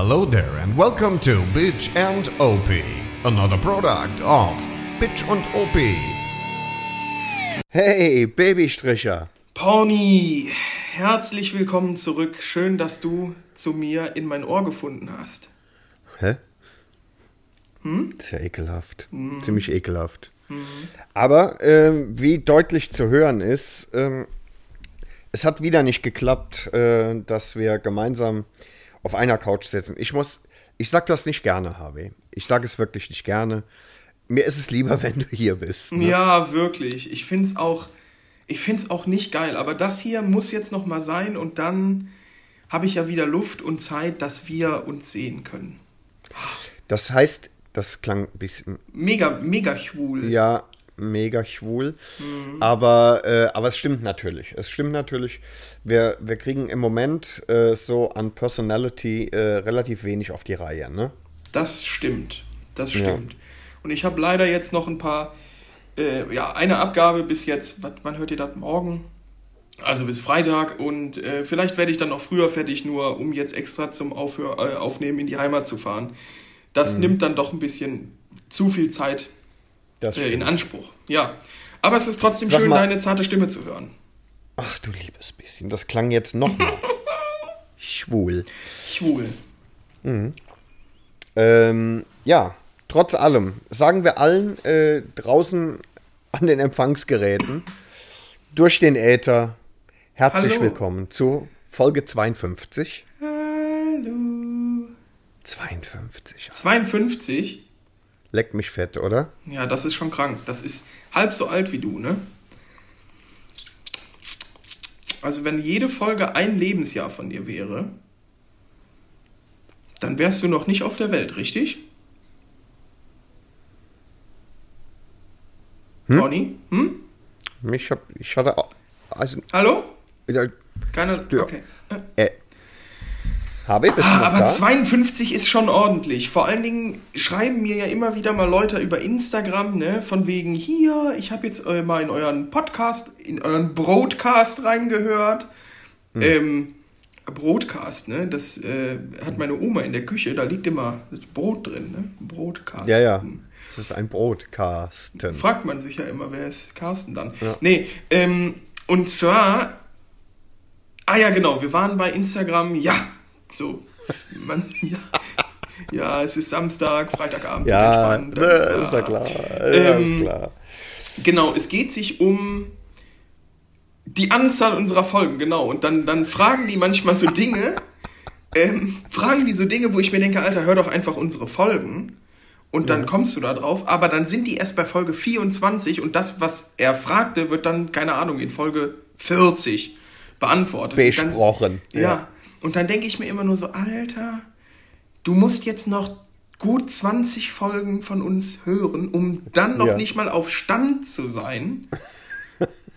Hello there and welcome to Bitch and OP, another product of Bitch und OP. Hey, Babystricher. Pony, herzlich willkommen zurück. Schön, dass du zu mir in mein Ohr gefunden hast. Hä? Hm? Sehr ekelhaft. Mhm. Ziemlich ekelhaft. Mhm. Aber ähm, wie deutlich zu hören ist, ähm, es hat wieder nicht geklappt, äh, dass wir gemeinsam auf einer Couch sitzen. Ich muss, ich sag das nicht gerne, Harvey. Ich sage es wirklich nicht gerne. Mir ist es lieber, wenn du hier bist. Ne? Ja, wirklich. Ich finde es auch, ich finde es auch nicht geil. Aber das hier muss jetzt noch mal sein und dann habe ich ja wieder Luft und Zeit, dass wir uns sehen können. Das heißt, das klang ein bisschen. Mega, mega schwul. Ja, mega schwul. Mhm. Aber, äh, aber es stimmt natürlich. Es stimmt natürlich. Wir, wir kriegen im Moment äh, so an Personality äh, relativ wenig auf die Reihe, ne? Das stimmt. Das stimmt. Ja. Und ich habe leider jetzt noch ein paar, äh, ja, eine Abgabe bis jetzt. Wat, wann hört ihr das? Morgen? Also bis Freitag und äh, vielleicht werde ich dann noch früher fertig, nur um jetzt extra zum Aufhör, äh, Aufnehmen in die Heimat zu fahren. Das mhm. nimmt dann doch ein bisschen zu viel Zeit äh, in Anspruch. Ja. Aber es ist trotzdem Sag schön, mal, deine zarte Stimme zu hören. Ach du liebes bisschen, das klang jetzt nochmal. Schwul. Schwul. Mhm. Ähm, ja, trotz allem, sagen wir allen äh, draußen an den Empfangsgeräten, durch den Äther, herzlich Hallo. willkommen zu Folge 52. Hallo. 52. 52? Leck mich fett, oder? Ja, das ist schon krank. Das ist halb so alt wie du, ne? Also wenn jede Folge ein Lebensjahr von dir wäre, dann wärst du noch nicht auf der Welt, richtig? Hm? Bonnie? Hm? Ich, hab, ich hatte... Also, Hallo? Ja, Keine... Okay. Äh, habe, bist ah, aber da? 52 ist schon ordentlich. Vor allen Dingen schreiben mir ja immer wieder mal Leute über Instagram, ne, von wegen hier, ich habe jetzt äh, mal in euren Podcast, in euren Broadcast reingehört. Hm. Ähm, Broadcast, ne, das äh, hat meine Oma in der Küche, da liegt immer Brot drin, ne, Broadcast. Ja, ja. Es ist ein Broadcasten. Fragt man sich ja immer, wer ist Carsten dann? Ja. Nee, ähm, und zwar Ah ja, genau. Wir waren bei Instagram. Ja, so, man, ja, ja, es ist Samstag, Freitagabend. Ja, entspannt, ne, ist ja klar. Ähm, ist klar. Genau, es geht sich um die Anzahl unserer Folgen, genau. Und dann, dann fragen die manchmal so Dinge, ähm, fragen die so Dinge, wo ich mir denke, Alter, hör doch einfach unsere Folgen. Und dann ja. kommst du da drauf, aber dann sind die erst bei Folge 24 und das, was er fragte, wird dann, keine Ahnung, in Folge 40 beantwortet. Besprochen. Dann, ja. ja. Und dann denke ich mir immer nur so, Alter, du musst jetzt noch gut 20 Folgen von uns hören, um dann noch ja. nicht mal auf Stand zu sein.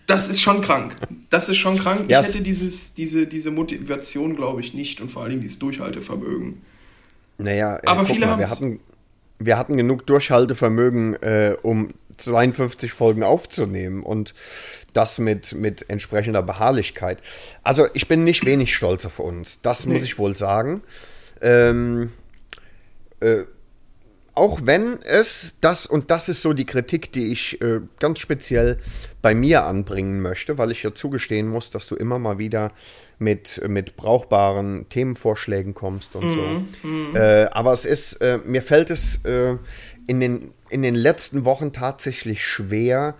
Das ist schon krank. Das ist schon krank. Ich hätte dieses, diese, diese Motivation, glaube ich, nicht und vor allem dieses Durchhaltevermögen. Naja, äh, aber viele haben. Wir hatten, wir hatten genug Durchhaltevermögen, äh, um 52 Folgen aufzunehmen. Und das mit, mit entsprechender Beharrlichkeit. Also ich bin nicht wenig stolz auf uns, das nee. muss ich wohl sagen. Ähm, äh, auch wenn es das, und das ist so die Kritik, die ich äh, ganz speziell bei mir anbringen möchte, weil ich ja zugestehen muss, dass du immer mal wieder mit, mit brauchbaren Themenvorschlägen kommst und mm, so. Mm. Äh, aber es ist, äh, mir fällt es äh, in den in den letzten Wochen tatsächlich schwer,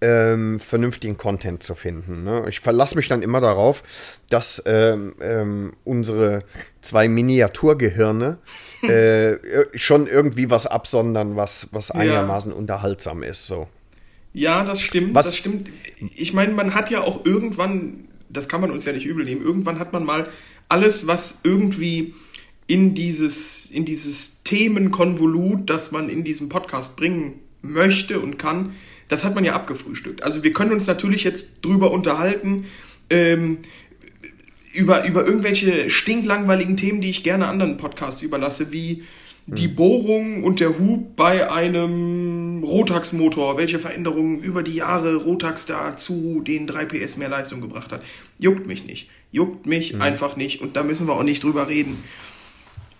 ähm, vernünftigen Content zu finden. Ne? Ich verlasse mich dann immer darauf, dass ähm, ähm, unsere zwei Miniaturgehirne äh, schon irgendwie was absondern, was, was einigermaßen ja. unterhaltsam ist. So. Ja, das stimmt. Was? Das stimmt. Ich meine, man hat ja auch irgendwann, das kann man uns ja nicht übel nehmen, irgendwann hat man mal alles, was irgendwie in dieses, in dieses Themenkonvolut, das man in diesem Podcast bringen möchte und kann, das hat man ja abgefrühstückt. Also wir können uns natürlich jetzt drüber unterhalten, ähm, über, über irgendwelche stinklangweiligen Themen, die ich gerne anderen Podcasts überlasse, wie die hm. Bohrung und der Hub bei einem Rotax-Motor, welche Veränderungen über die Jahre Rotax da zu den 3 PS mehr Leistung gebracht hat. Juckt mich nicht. Juckt mich mhm. einfach nicht und da müssen wir auch nicht drüber reden.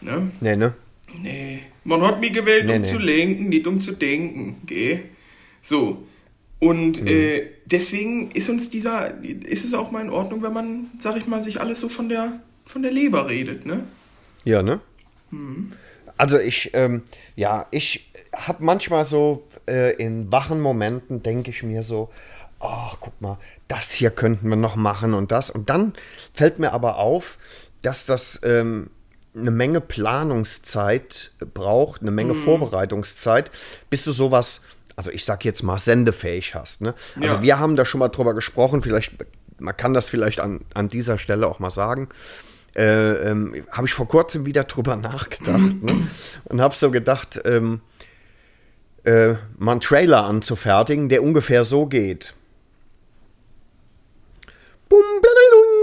Ne? Nee, ne? Nee. Man hat mich gewählt, nee, um nee. zu lenken, nicht um zu denken. Gell? So. Und mhm. äh, deswegen ist uns dieser, ist es auch mal in Ordnung, wenn man, sag ich mal, sich alles so von der, von der Leber redet, ne? Ja, ne? Mhm. Also ich, ähm, ja, ich habe manchmal so äh, in wachen Momenten denke ich mir so, ach, guck mal, das hier könnten wir noch machen und das. Und dann fällt mir aber auf, dass das ähm, eine Menge Planungszeit braucht, eine Menge mhm. Vorbereitungszeit, bis du sowas, also ich sag jetzt mal, sendefähig hast. Ne? Also ja. wir haben da schon mal drüber gesprochen, vielleicht, man kann das vielleicht an, an dieser Stelle auch mal sagen. Äh, ähm, habe ich vor kurzem wieder drüber nachgedacht ne? und habe so gedacht, ähm, äh, mal einen Trailer anzufertigen, der ungefähr so geht. Bum,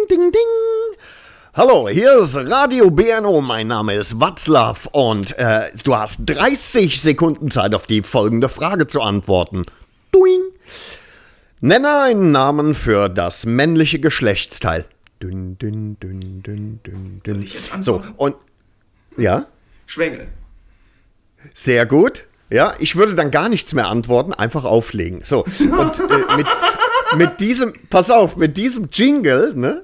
ding, ding. Hallo, hier ist Radio BNO. Mein Name ist Watzlaw und äh, du hast 30 Sekunden Zeit, auf die folgende Frage zu antworten. Duing. Nenne einen Namen für das männliche Geschlechtsteil. Dünn, dünn, dünn, dünn, dünn, dünn. So, und. Ja? Schwengel. Sehr gut. Ja, ich würde dann gar nichts mehr antworten, einfach auflegen. So, und äh, mit, mit diesem, pass auf, mit diesem Jingle, ne?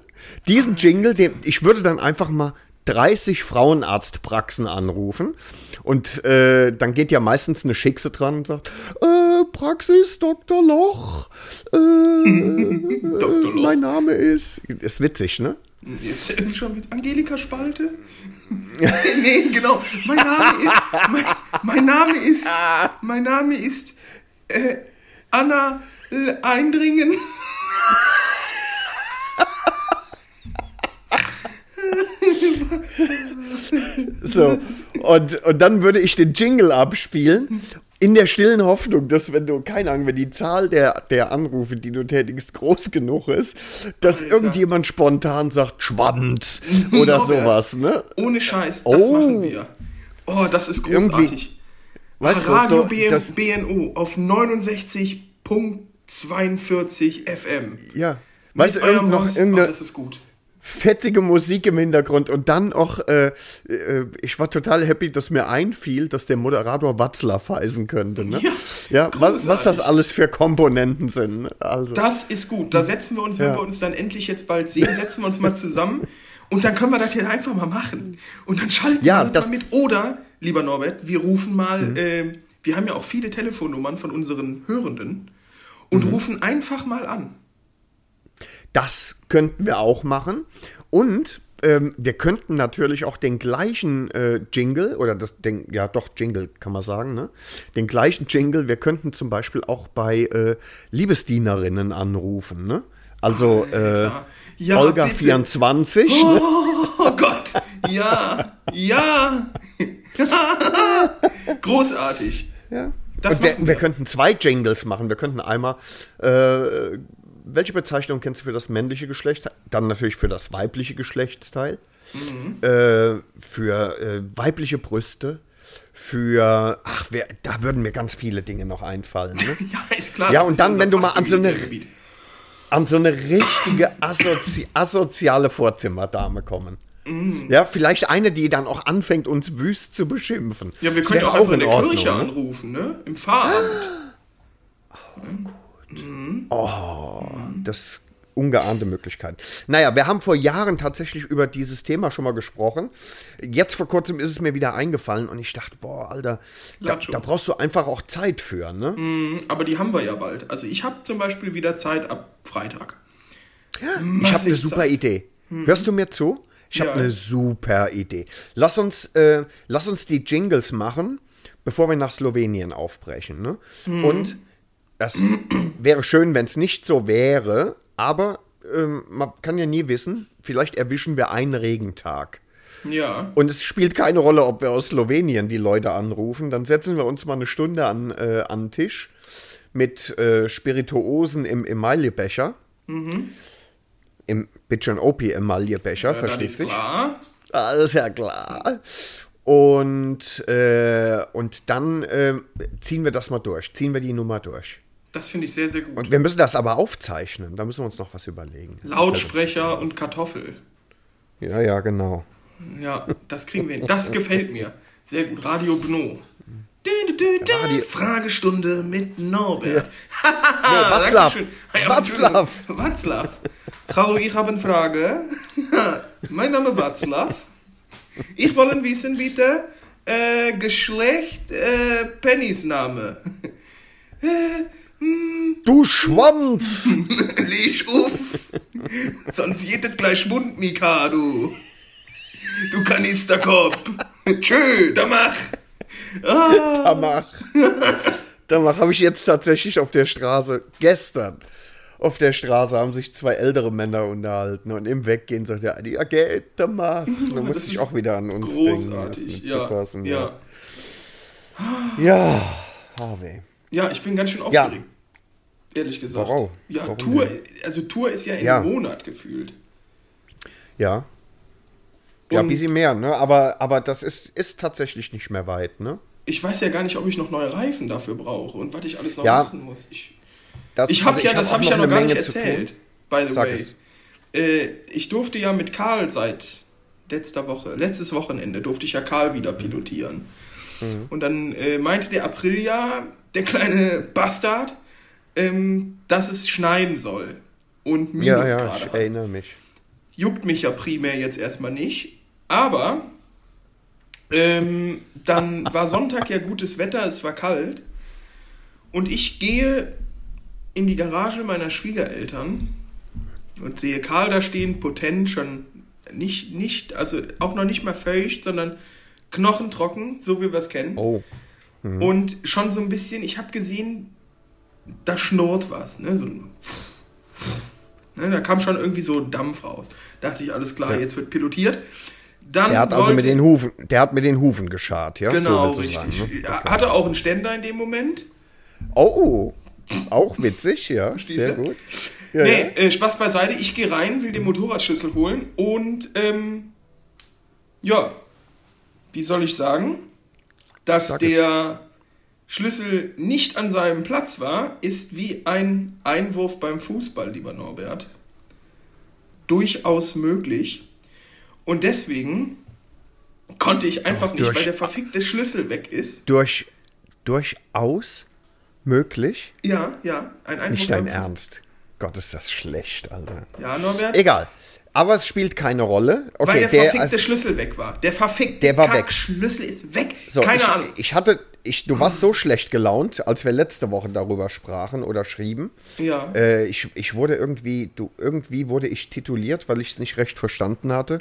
Diesen Jingle, den, ich würde dann einfach mal 30 Frauenarztpraxen anrufen und äh, dann geht ja meistens eine Schickse dran und sagt, äh, Praxis Dr. Loch, äh, Dr. Loch. mein Name ist, ist witzig, ne? Ist irgendwie schon mit Angelika Spalte? nee, genau. Mein Name ist, mein, mein Name ist, mein Name ist äh, Anna Eindringen. so, und, und dann würde ich den Jingle abspielen, in der stillen Hoffnung, dass wenn du, keine Ahnung, wenn die Zahl der, der Anrufe, die du tätigst, groß genug ist, dass Alter. irgendjemand spontan sagt, Schwanz oder no, sowas, ne? Ohne Scheiß, das oh. machen wir. Oh, das ist großartig. Weißt Radio du, so, BN, BNO auf 69.42 FM. Ja. Weißt du, irgend noch irgendeine, oh, das ist gut fettige Musik im Hintergrund und dann auch, äh, äh, ich war total happy, dass mir einfiel, dass der Moderator Watzler verweisen könnte. Ne? Ja, ja was, was, das alles für Komponenten sind. Ne? Also. Das ist gut. Da setzen wir uns, wenn ja. wir uns dann endlich jetzt bald sehen, setzen wir uns mal zusammen und dann können wir das hier einfach mal machen. Und dann schalten ja, wir das mal mit. Oder, lieber Norbert, wir rufen mal, mhm. äh, wir haben ja auch viele Telefonnummern von unseren Hörenden und mhm. rufen einfach mal an. Das könnten wir auch machen. Und ähm, wir könnten natürlich auch den gleichen äh, Jingle, oder das, den, ja doch, Jingle kann man sagen, ne? Den gleichen Jingle, wir könnten zum Beispiel auch bei äh, Liebesdienerinnen anrufen, ne? Also äh, ja, Olga bitte. 24. Oh, ne? oh Gott, ja, ja. Großartig. Ja. Das wir, wir. wir, könnten zwei Jingles machen. Wir könnten einmal äh, welche Bezeichnung kennst du für das männliche Geschlechtsteil? Dann natürlich für das weibliche Geschlechtsteil. Mhm. Äh, für äh, weibliche Brüste. Für, ach, wer, da würden mir ganz viele Dinge noch einfallen. Ne? ja, ist klar. Ja, und dann, wenn du mal an so eine, an so eine richtige assozi asoziale Vorzimmerdame kommen. Mhm. Ja, vielleicht eine, die dann auch anfängt, uns wüst zu beschimpfen. Ja, wir können auch einfach in der Ordnung, Kirche ne? anrufen, ne? Im Pfarramt. Oh, gut. Mhm. Oh, das ungeahnte Möglichkeiten. Naja, wir haben vor Jahren tatsächlich über dieses Thema schon mal gesprochen. Jetzt vor kurzem ist es mir wieder eingefallen und ich dachte, boah, Alter, da, da brauchst du einfach auch Zeit für, ne? Mhm, aber die haben wir ja bald. Also ich habe zum Beispiel wieder Zeit ab Freitag. ich habe eine super Zeit. Idee. Mhm. Hörst du mir zu? Ich habe ja. eine super Idee. Lass uns, äh, lass uns die Jingles machen, bevor wir nach Slowenien aufbrechen. Ne? Mhm. Und das wäre schön, wenn es nicht so wäre, aber ähm, man kann ja nie wissen, vielleicht erwischen wir einen Regentag. Ja. Und es spielt keine Rolle, ob wir aus Slowenien die Leute anrufen. Dann setzen wir uns mal eine Stunde an, äh, an den Tisch mit äh, Spirituosen im Emaillebecher. Mhm. Im Bitchin Opi Emaillebecher, ja, verstehst du? Klar. Alles ja klar. Und, äh, und dann äh, ziehen wir das mal durch. Ziehen wir die Nummer durch. Das finde ich sehr, sehr gut. Und wir müssen das aber aufzeichnen. Da müssen wir uns noch was überlegen. Lautsprecher und Kartoffel. Ja, ja, genau. Ja, das kriegen wir hin. Das gefällt mir. Sehr gut. Radio Gno. Radio. Fragestunde mit Norbert. Ja. nee, Watzlaw. Watzlaw. Watzlaw. Frau, ich habe eine Frage. mein Name ist Watzlaw. Ich wollte wissen, bitte, äh, Geschlecht, äh, Penisname. Du Schwanz! Leg auf! Sonst jedet gleich Mund, Mika, du! Du Kanisterkopf! Tschö, da mach! Ah. Da mach! Da mach, habe ich jetzt tatsächlich auf der Straße, gestern, auf der Straße haben sich zwei ältere Männer unterhalten und im Weggehen sagt der ja, geht, da mach. Da muss ich auch wieder an uns großartig. denken. Großartig, ja, ja. Ja, Harvey. Ja, ich bin ganz schön aufgeregt. Ja. Ehrlich gesagt. Warum? Ja, Warum Tour, also Tour ist ja in ja. einem Monat gefühlt. Ja. Ja, ein bisschen mehr, ne? Aber, aber das ist, ist tatsächlich nicht mehr weit, ne? Ich weiß ja gar nicht, ob ich noch neue Reifen dafür brauche und was ich alles noch ja, machen muss. Ich, ich habe also ja, das habe ich ja noch gar nicht erzählt, by the Sag way. Äh, ich durfte ja mit Karl seit letzter Woche, letztes Wochenende durfte ich ja Karl wieder pilotieren. Mhm. Und dann äh, meinte der April ja, der kleine Bastard, ähm, dass es schneiden soll. Und Minus ja, ja, ich erinnere mich. Juckt mich ja primär jetzt erstmal nicht. Aber ähm, dann war Sonntag ja gutes Wetter, es war kalt. Und ich gehe in die Garage meiner Schwiegereltern und sehe Karl da stehen, potent, schon nicht, nicht, also auch noch nicht mal feucht, sondern knochentrocken, so wie wir es kennen. Oh. Mhm. Und schon so ein bisschen, ich habe gesehen, da schnurrt was, ne? So ein ne? Da kam schon irgendwie so Dampf raus. Dachte ich, alles klar, ja. jetzt wird pilotiert. Dann der hat also mit den Hufen, der hat mit den Hufen geschart, ja? Genau, so richtig. Sagen, ne? okay. Hatte auch einen Ständer in dem Moment. Oh, auch witzig, ja. Sehr gut. Ja, nee, ja. Äh, Spaß beiseite. Ich gehe rein, will den Motorradschlüssel holen und ähm, ja, wie soll ich sagen? Dass Sag der es. Schlüssel nicht an seinem Platz war, ist wie ein Einwurf beim Fußball, lieber Norbert. Durchaus möglich. Und deswegen konnte ich einfach nicht, weil der verfickte Schlüssel weg ist. Durch, durchaus möglich? Ja, ja. Ein Einwurf nicht dein Ernst. Gott, ist das schlecht, Alter. Ja, Norbert? Egal. Aber es spielt keine Rolle. Okay, Weil der, der verfickte also, Schlüssel weg war. Der verfickte der war weg. Schlüssel ist weg. So, keine ich, Ahnung. Ich hatte, ich, du warst so schlecht gelaunt, als wir letzte Woche darüber sprachen oder schrieben. Ja. Äh, ich, ich wurde irgendwie, du, irgendwie wurde ich tituliert, weil ich es nicht recht verstanden hatte.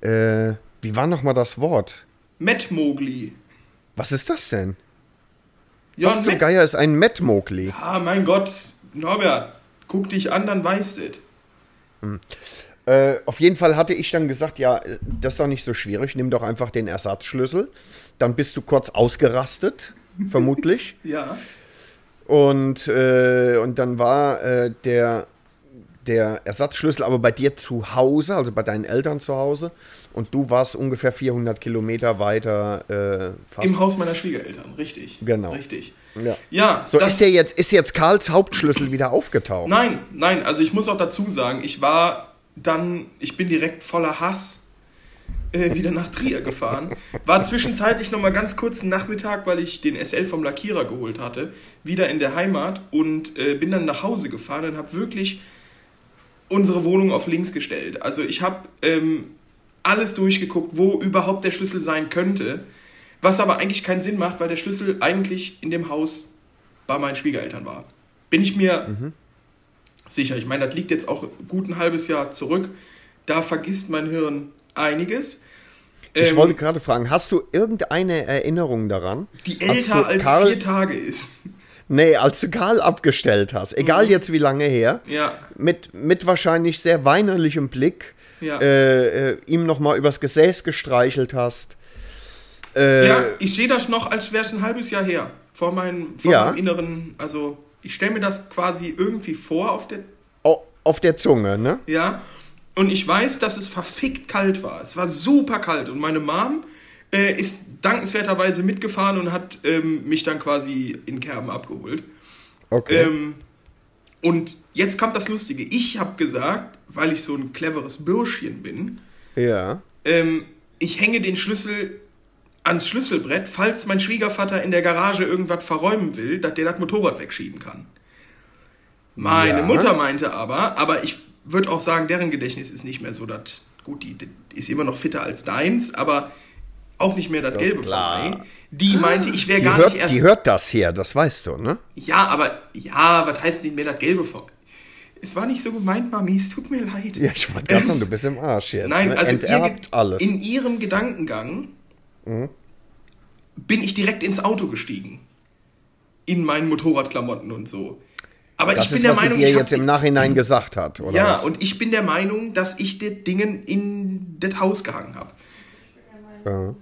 Äh, wie war nochmal das Wort? Matt Mowgli. Was ist das denn? Ja, Was zum Geier ist ein Matt Mowgli? Ah, mein Gott. Norbert, guck dich an, dann weißt du es. Hm. Äh, auf jeden Fall hatte ich dann gesagt, ja, das ist doch nicht so schwierig, nimm doch einfach den Ersatzschlüssel. Dann bist du kurz ausgerastet, vermutlich. ja. Und, äh, und dann war äh, der, der Ersatzschlüssel aber bei dir zu Hause, also bei deinen Eltern zu Hause. Und du warst ungefähr 400 Kilometer weiter. Äh, fast. Im Haus meiner Schwiegereltern, richtig. Genau. Richtig. Ja. ja so, ist, der jetzt, ist jetzt Karls Hauptschlüssel wieder aufgetaucht? Nein, nein, also ich muss auch dazu sagen, ich war dann, ich bin direkt voller Hass äh, wieder nach Trier gefahren. War zwischenzeitlich nochmal ganz kurz einen Nachmittag, weil ich den SL vom Lackierer geholt hatte, wieder in der Heimat und äh, bin dann nach Hause gefahren und habe wirklich unsere Wohnung auf links gestellt. Also ich habe ähm, alles durchgeguckt, wo überhaupt der Schlüssel sein könnte, was aber eigentlich keinen Sinn macht, weil der Schlüssel eigentlich in dem Haus bei meinen Schwiegereltern war. Bin ich mir mhm sicher. Ich meine, das liegt jetzt auch gut ein halbes Jahr zurück. Da vergisst mein Hirn einiges. Ich ähm, wollte gerade fragen, hast du irgendeine Erinnerung daran? Die älter als Karl, vier Tage ist. Nee, als du Karl abgestellt hast, egal mhm. jetzt wie lange her, ja. mit, mit wahrscheinlich sehr weinerlichem Blick ja. äh, äh, ihm nochmal übers Gesäß gestreichelt hast. Äh, ja, ich sehe das noch, als wäre es ein halbes Jahr her. Vor, mein, vor ja. meinem inneren, also ich stelle mir das quasi irgendwie vor auf der. Oh, auf der Zunge, ne? Ja. Und ich weiß, dass es verfickt kalt war. Es war super kalt. Und meine Mom äh, ist dankenswerterweise mitgefahren und hat ähm, mich dann quasi in Kerben abgeholt. Okay. Ähm, und jetzt kommt das Lustige. Ich habe gesagt, weil ich so ein cleveres Bürschchen bin, ja. Ähm, ich hänge den Schlüssel ans Schlüsselbrett, falls mein Schwiegervater in der Garage irgendwas verräumen will, dass der das Motorrad wegschieben kann. Meine ja. Mutter meinte aber, aber ich würde auch sagen, deren Gedächtnis ist nicht mehr so, dass, gut, die, die ist immer noch fitter als deins, aber auch nicht mehr das, das Gelbe vorbei. Die meinte, ich wäre gar hört, nicht erst. Die hört das hier, das weißt du, ne? Ja, aber, ja, was heißt nicht mehr das Gelbe vorbei? Es war nicht so gemeint, Mami, es tut mir leid. Ja, ich wollte gerade sagen, du bist im Arsch jetzt. Nein, ne? also Enterbt ihr, alles. in ihrem Gedankengang mhm. bin ich direkt ins Auto gestiegen. In meinen Motorradklamotten und so. Aber das ich bin ist, der was Meinung, dir jetzt im Nachhinein gesagt hat, oder? Ja, was? und ich bin der Meinung, dass ich die Dingen in das Haus gehangen habe. Ja.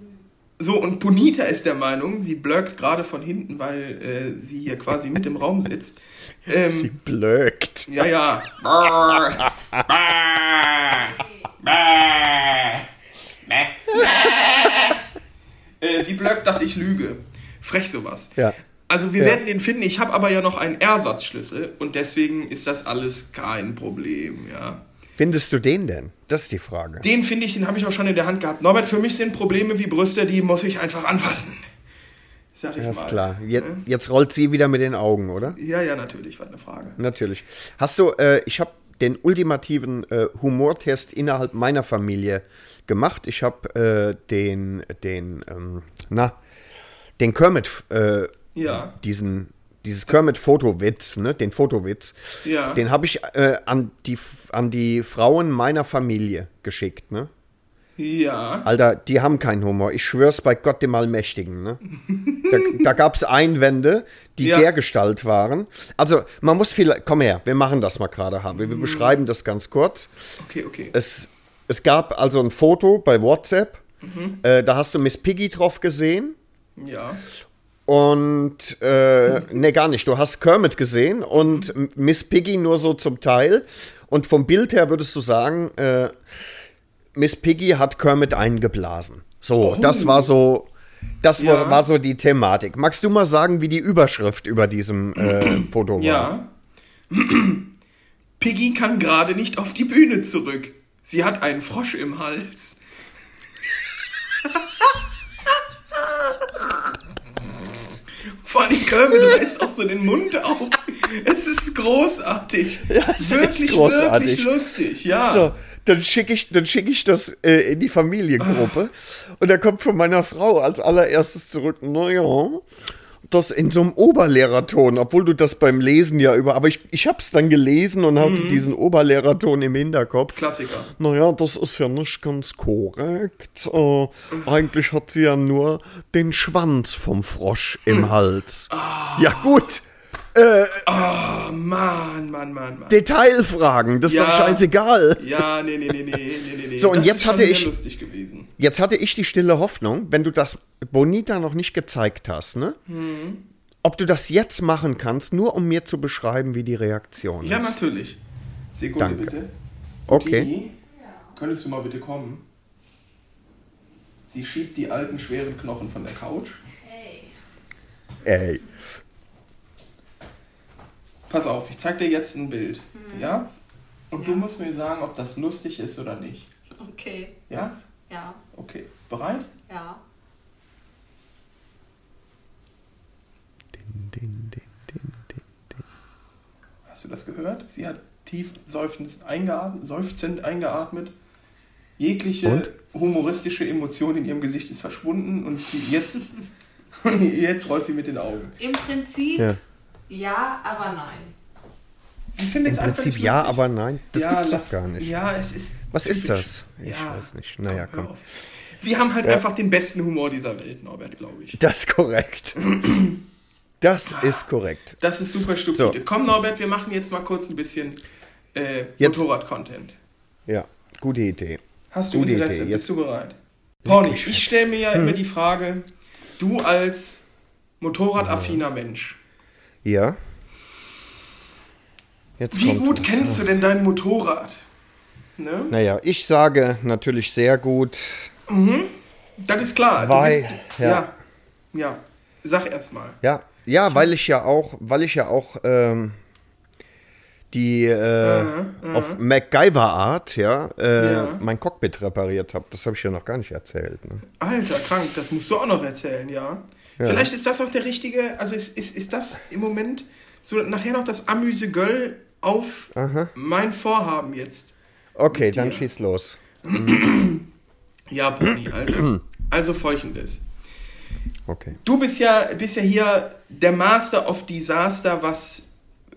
So, und Bonita ist der Meinung, sie blöckt gerade von hinten, weil äh, sie hier quasi mit im Raum sitzt. Ähm, sie blöckt. Ja, ja. äh, sie blöckt, dass ich lüge. Frech sowas. Ja. Also wir ja. werden den finden. Ich habe aber ja noch einen Ersatzschlüssel und deswegen ist das alles kein Problem, ja. Findest du den denn? Das ist die Frage. Den finde ich, den habe ich auch schon in der Hand gehabt. Norbert, für mich sind Probleme wie Brüste, die muss ich einfach anfassen. Sag ich ja, ist mal. klar. Jetzt, jetzt, rollt sie wieder mit den Augen, oder? Ja, ja, natürlich, war eine Frage. Natürlich. Hast du, äh, ich habe den ultimativen äh, Humortest innerhalb meiner Familie gemacht. Ich habe äh, den, den, ähm, na, den Kermit, äh, ja. diesen dieses Kermit-Fotowitz, ne, den Fotowitz, ja. den habe ich äh, an, die, an die Frauen meiner Familie geschickt, ne? Ja. Alter, die haben keinen Humor. Ich schwör's bei Gott dem Allmächtigen, ne? Da, da gab es Einwände, die ja. der Gestalt waren. Also, man muss viel. Komm her, wir machen das mal gerade haben. Wir mhm. beschreiben das ganz kurz. Okay, okay. Es, es gab also ein Foto bei WhatsApp. Mhm. Äh, da hast du Miss Piggy drauf gesehen. Ja. Und, äh, ne, gar nicht. Du hast Kermit gesehen und mhm. Miss Piggy nur so zum Teil. Und vom Bild her würdest du sagen, äh, Miss Piggy hat Kermit eingeblasen. So, oh. das war so, das ja. war, war, so die Thematik. Magst du mal sagen, wie die Überschrift über diesem äh, Foto war? Ja. Piggy kann gerade nicht auf die Bühne zurück. Sie hat einen Frosch im Hals. Vor allem Kermit reißt auch so den Mund auf. Es ist großartig. Ja, es wirklich, ist großartig. wirklich lustig, ja. So, dann schicke ich, schick ich das äh, in die Familiengruppe. Ah. Und da kommt von meiner Frau als allererstes zurück, naja, das in so einem Oberlehrerton, obwohl du das beim Lesen ja über, aber ich, ich habe es dann gelesen und hatte mhm. diesen Oberlehrerton im Hinterkopf. Klassiker. Naja, das ist ja nicht ganz korrekt. Äh, eigentlich hat sie ja nur den Schwanz vom Frosch im mhm. Hals. Oh. Ja gut. Äh, oh, Mann, Mann, Mann, Mann. Detailfragen, das ja. ist doch scheißegal. Ja, nee, nee, nee, nee, nee, nee. So, und das jetzt hatte ich. lustig gewesen. Jetzt hatte ich die stille Hoffnung, wenn du das Bonita noch nicht gezeigt hast, ne? Hm. Ob du das jetzt machen kannst, nur um mir zu beschreiben, wie die Reaktion ja, ist. Ja, natürlich. Sekunde Danke. bitte. Okay. Die, könntest du mal bitte kommen? Sie schiebt die alten schweren Knochen von der Couch. Ey. Ey. Pass auf, ich zeig dir jetzt ein Bild. Hm. Ja? Und ja. du musst mir sagen, ob das lustig ist oder nicht. Okay. Ja? Ja. Okay. Bereit? Ja. Din, din, din, Hast du das gehört? Sie hat tief seufzend eingeatmet. Seufzend eingeatmet. Jegliche und? humoristische Emotion in ihrem Gesicht ist verschwunden und sie jetzt, jetzt rollt sie mit den Augen. Im Prinzip ja, ja aber nein. Sie findet Im Prinzip ja, aber nein. Das ja, gibt's doch gar nicht. Ja, es ist. Was typisch. ist das? Ich ja, weiß nicht. Naja, komm. komm. Wir haben halt ja. einfach den besten Humor dieser Welt, Norbert, glaube ich. Das ist korrekt. Das ist korrekt. Das ist super stupide. So. Komm, Norbert, wir machen jetzt mal kurz ein bisschen äh, Motorrad-Content. Ja, gute Idee. Hast du gute Interesse? Idee. Jetzt Bist du bereit? Pony, ich stelle mir ja hm. immer die Frage, du als motorradaffiner Mensch. Ja. Jetzt Wie gut kennst du denn dein Motorrad? Ne? Naja, ich sage natürlich sehr gut. Mhm. Das ist klar. Weil, bist, ja. ja. ja. Sag erst mal. Ja, ja, weil ich ja auch, weil ich ja auch ähm, die äh, auf MacGyver-Art, ja, äh, ja, mein Cockpit repariert habe. Das habe ich ja noch gar nicht erzählt. Ne? Alter, krank, das musst du auch noch erzählen, ja. Ja. Vielleicht ist das auch der richtige, also ist, ist, ist das im Moment so nachher noch das Amüse Göll auf Aha. mein Vorhaben jetzt. Okay, dann schieß los. ja, Pony, also, also folgendes. Okay. Du bist ja, bist ja hier der Master of Disaster, was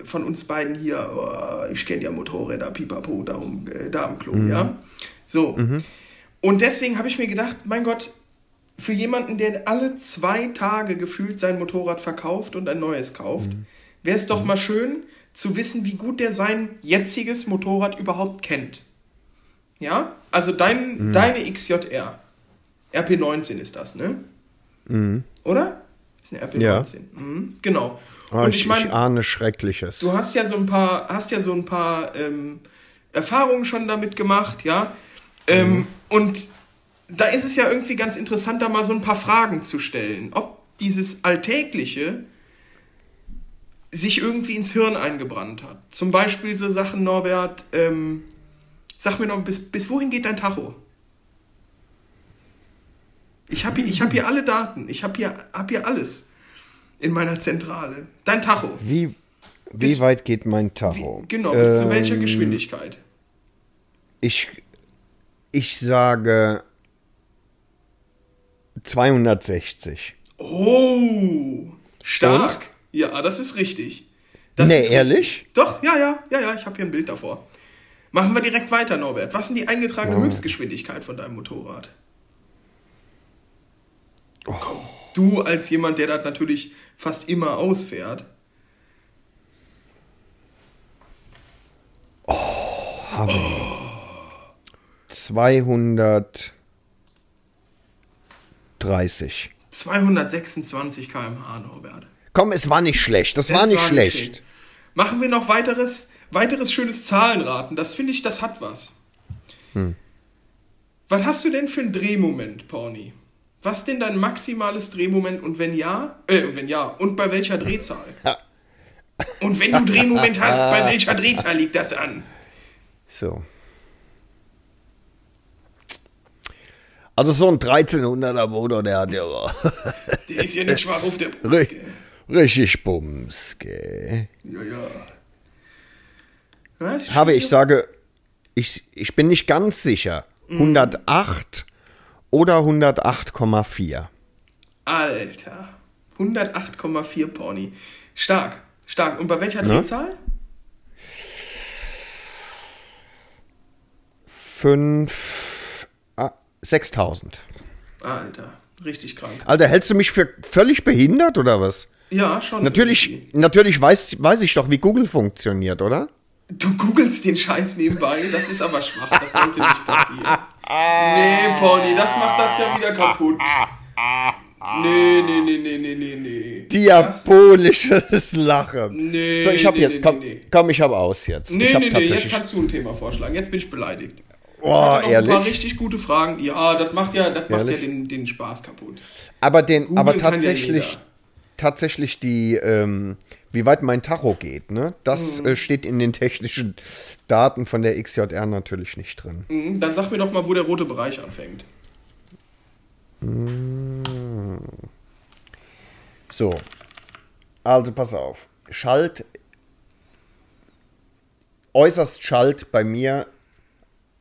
von uns beiden hier, oh, ich kenne ja Motorräder, pipapo, darum, äh, da am Klo, mhm. ja. So. Mhm. Und deswegen habe ich mir gedacht, mein Gott, für jemanden, der alle zwei Tage gefühlt sein Motorrad verkauft und ein neues kauft, mhm. wäre es doch mhm. mal schön zu wissen, wie gut der sein jetziges Motorrad überhaupt kennt. Ja? Also dein, mhm. deine XJR. RP19 ist das, ne? Mhm. Oder? Das ist eine RP19. Ja. Mhm. Genau. Oh, und ich, ich, mein, ich ahne Schreckliches. Du hast ja so ein paar, hast ja so ein paar ähm, Erfahrungen schon damit gemacht, ja. Ähm, mhm. Und da ist es ja irgendwie ganz interessant, da mal so ein paar Fragen zu stellen. Ob dieses Alltägliche sich irgendwie ins Hirn eingebrannt hat. Zum Beispiel so Sachen, Norbert, ähm, sag mir noch, bis, bis wohin geht dein Tacho? Ich habe hier, hab hier alle Daten, ich habe hier, hab hier alles in meiner Zentrale. Dein Tacho. Wie, wie bis, weit geht mein Tacho? Wie, genau, bis ähm, zu welcher ähm, Geschwindigkeit? Ich, ich sage 260. Oh, stark. Und? Ja, das ist richtig. Das nee, ist ehrlich? Richtig. Doch, ja, ja, ja, ja, ich habe hier ein Bild davor. Machen wir direkt weiter, Norbert. Was ist die eingetragene oh. Höchstgeschwindigkeit von deinem Motorrad? Oh. Komm, du als jemand, der das natürlich fast immer ausfährt. Oh, habe oh. 230. 226 km/h, Norbert. Komm, es war nicht schlecht. Das, das war nicht war schlecht. schlecht. Machen wir noch weiteres, weiteres schönes Zahlenraten. Das finde ich, das hat was. Hm. Was hast du denn für einen Drehmoment, Pony? Was denn dein maximales Drehmoment und wenn ja, äh, wenn ja, und bei welcher Drehzahl? Und wenn du Drehmoment hast, bei welcher Drehzahl liegt das an? So. Also so ein 1300er Motor, der hat ja... der ist ja nicht schwach auf der Brust, gell? Richtig Bums, gell? Ja, ja. ja Habe ich sage, ich, ich bin nicht ganz sicher. 108 mhm. oder 108,4. Alter. 108,4 Pony. Stark, stark. Und bei welcher ne? Drehzahl? 5, 6000. Alter, richtig krank. Alter, hältst du mich für völlig behindert oder was? Ja, schon. Natürlich, natürlich weiß, weiß ich doch, wie Google funktioniert, oder? Du googelst den Scheiß nebenbei, das ist aber schwach, das sollte nicht passieren. Nee, Pony, das macht das ja wieder kaputt. Nee, nee, nee, nee, nee, nee, nee. Diabolisches Lachen. Nee, so, ich hab nee, jetzt, komm, nee, komm, ich hab aus jetzt. Nee, nee, nee, jetzt kannst du ein Thema vorschlagen, jetzt bin ich beleidigt. Oh, ich hatte noch ehrlich? ein paar richtig gute Fragen. Ja, das macht ja, das macht ja den, den Spaß kaputt. Aber den, aber tatsächlich, tatsächlich die, ähm, wie weit mein Tacho geht, ne? Das mhm. äh, steht in den technischen Daten von der XJR natürlich nicht drin. Mhm, dann sag mir doch mal, wo der rote Bereich anfängt. Mhm. So. Also pass auf. Schalt. Äußerst Schalt bei mir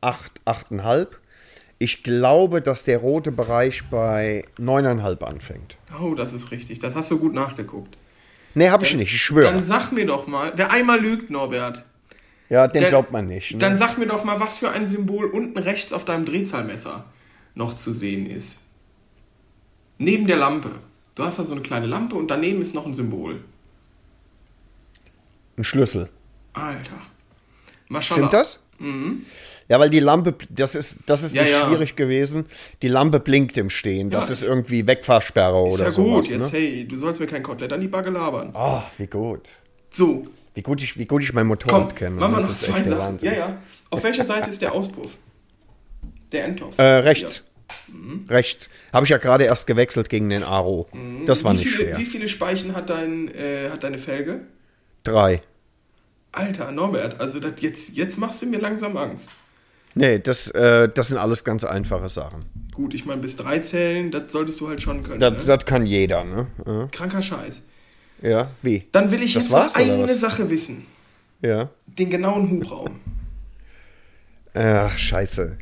8, 8,5. Ich glaube, dass der rote Bereich bei 9,5 anfängt. Oh, das ist richtig. Das hast du gut nachgeguckt. Nee, hab ich nicht, ich schwöre. Dann sag mir doch mal, wer einmal lügt, Norbert. Ja, den dann, glaubt man nicht. Ne? Dann sag mir doch mal, was für ein Symbol unten rechts auf deinem Drehzahlmesser noch zu sehen ist. Neben der Lampe. Du hast da so eine kleine Lampe und daneben ist noch ein Symbol. Ein Schlüssel. Alter. Maschallah. Stimmt das? Mhm. Ja, weil die Lampe, das ist, das ist ja, nicht ja. schwierig gewesen. Die Lampe blinkt im Stehen. Das ja, ist irgendwie Wegfahrsperre oder so. Ja, gut, jetzt, ne? hey, du sollst mir kein Kotelett an die Backe labern. Ah, oh, wie gut. So. Wie gut ich, wie gut ich mein Motorrad kenne. Machen wir noch zwei Sachen. Wahnsinn. Ja, ja. Auf welcher Seite ist der Auspuff? Der Endtopf. Äh, rechts. Mhm. Rechts. Habe ich ja gerade erst gewechselt gegen den Aro. Mhm. Das war wie nicht viele, schwer. Wie viele Speichen hat, dein, äh, hat deine Felge? Drei. Alter, Norbert, also das jetzt, jetzt machst du mir langsam Angst. Nee, das, äh, das sind alles ganz einfache Sachen. Gut, ich meine, bis drei zählen, das solltest du halt schon können. Das, ne? das kann jeder, ne? Ja. Kranker Scheiß. Ja, wie? Dann will ich das jetzt noch eine Sache wissen. Ja. Den genauen Hubraum. Ach, scheiße.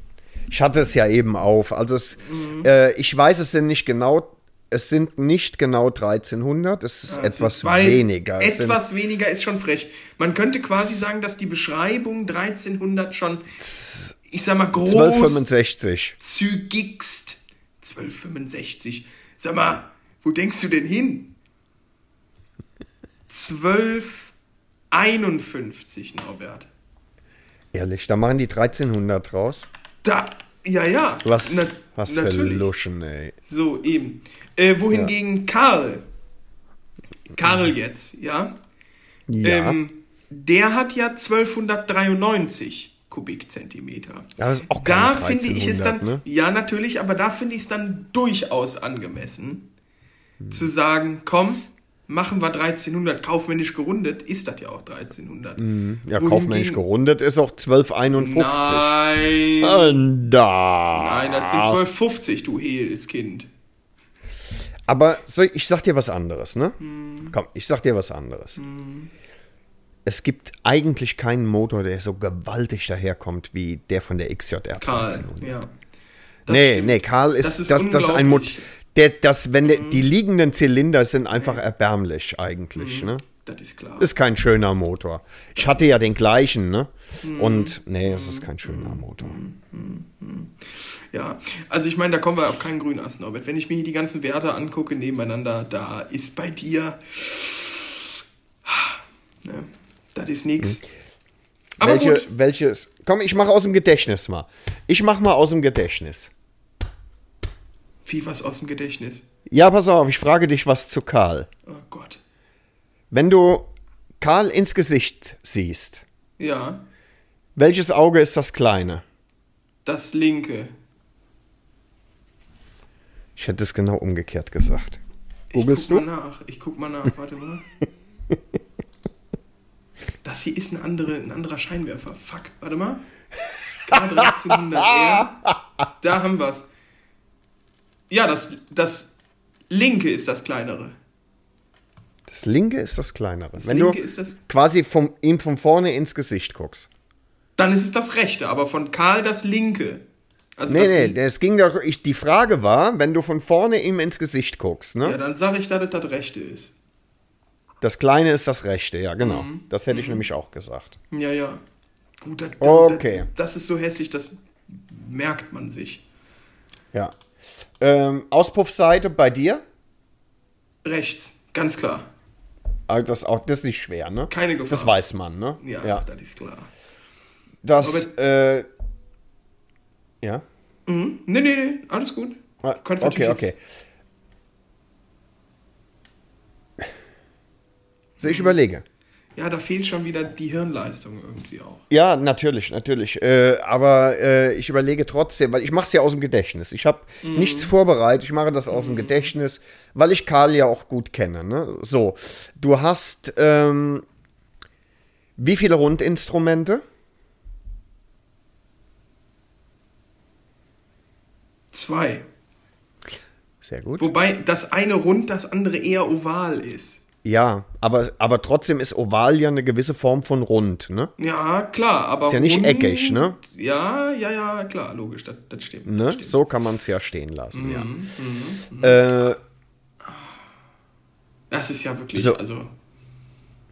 Ich hatte es ja eben auf. Also es, mhm. äh, ich weiß es denn nicht genau. Es sind nicht genau 1300, es ist ja, etwas weniger. Etwas weniger ist schon frech. Man könnte quasi sagen, dass die Beschreibung 1300 schon, ich sag mal, groß. 1265. Zügigst. 1265. Sag mal, wo denkst du denn hin? 1251, Norbert. Ehrlich, da machen die 1300 draus. Da, ja, ja. Was, Na, was für Luschen, ey. So, eben. Äh, wohingegen ja. Karl, Karl jetzt, ja, ja. Ähm, der hat ja 1293 Kubikzentimeter. Ja, das ist auch da finde ich es dann, ne? ja natürlich, aber da finde ich es dann durchaus angemessen, hm. zu sagen, komm, machen wir 1300, kaufmännisch gerundet, ist das ja auch 1300. Mhm. Ja, Wohingegen, kaufmännisch gerundet ist auch 1251. Nein. Da. Nein, das sind 1250, du heles Kind. Aber so, ich sag dir was anderes, ne? Mhm. Komm, ich sag dir was anderes. Mhm. Es gibt eigentlich keinen Motor, der so gewaltig daherkommt wie der von der XJR 1300. Ja. nee, stimmt. nee, Karl ist, das ist, das, das ein Motor der, das, wenn mhm. die liegenden Zylinder sind einfach erbärmlich eigentlich, mhm. ne? Das ist klar. Ist kein schöner Motor. Ich hatte ja den gleichen, ne? Mhm. Und nee, es ist kein schöner mhm. Motor. Mhm. Ja, also ich meine, da kommen wir auf keinen grünen Ast, Norbert. Wenn ich mir hier die ganzen Werte angucke nebeneinander, da ist bei dir. Ne, das ist nichts. Aber Welche, gut. welches? Komm, ich mache aus dem Gedächtnis mal. Ich mache mal aus dem Gedächtnis. Wie was aus dem Gedächtnis? Ja, pass auf, ich frage dich was zu Karl. Oh Gott. Wenn du Karl ins Gesicht siehst. Ja. Welches Auge ist das kleine? Das linke. Ich hätte es genau umgekehrt gesagt. Googlest ich guck du? Mal nach. Ich guck mal nach. Warte mal. das hier ist ein, andere, ein anderer Scheinwerfer. Fuck. Warte mal. K1300R. Da haben wir's. Ja, das, das linke ist das kleinere. Das linke ist das kleinere. Das Wenn linke du ist das quasi vom, ihm von vorne ins Gesicht guckst. Dann ist es das rechte, aber von Karl das linke. Also nee, nee, es ging doch, ich, die Frage war, wenn du von vorne ihm ins Gesicht guckst, ne? Ja, dann sag ich, dass es das rechte ist. Das kleine ist das rechte, ja, genau. Mhm. Das hätte ich mhm. nämlich auch gesagt. Ja, ja. Gut, das, okay. Das, das ist so hässlich, das merkt man sich. Ja. Ähm, Auspuffseite bei dir? Rechts, ganz klar. Also das, auch, das ist nicht schwer, ne? Keine Gefahr. Das weiß man, ne? Ja, ja. das ist klar. Das, äh, ja? Mhm. Nee, nee, nee, alles gut. Ah, okay, okay. So, ich überlege ja, da fehlt schon wieder die Hirnleistung irgendwie auch. Ja, natürlich, natürlich. Äh, aber äh, ich überlege trotzdem, weil ich mache es ja aus dem Gedächtnis. Ich habe mhm. nichts vorbereitet, ich mache das aus mhm. dem Gedächtnis, weil ich Karl ja auch gut kenne. Ne? So, du hast ähm, wie viele Rundinstrumente? Zwei. Sehr gut. Wobei das eine rund, das andere eher oval ist. Ja, aber, aber trotzdem ist Oval ja eine gewisse Form von rund, ne? Ja, klar, aber. Ist ja nicht rund, eckig, ne? Ja, ja, ja, klar, logisch, das, das stimmt. Ne? Das stimmt. So kann man es ja stehen lassen, mhm, ja. Mhm, mhm. Äh, das ist ja wirklich, so, also.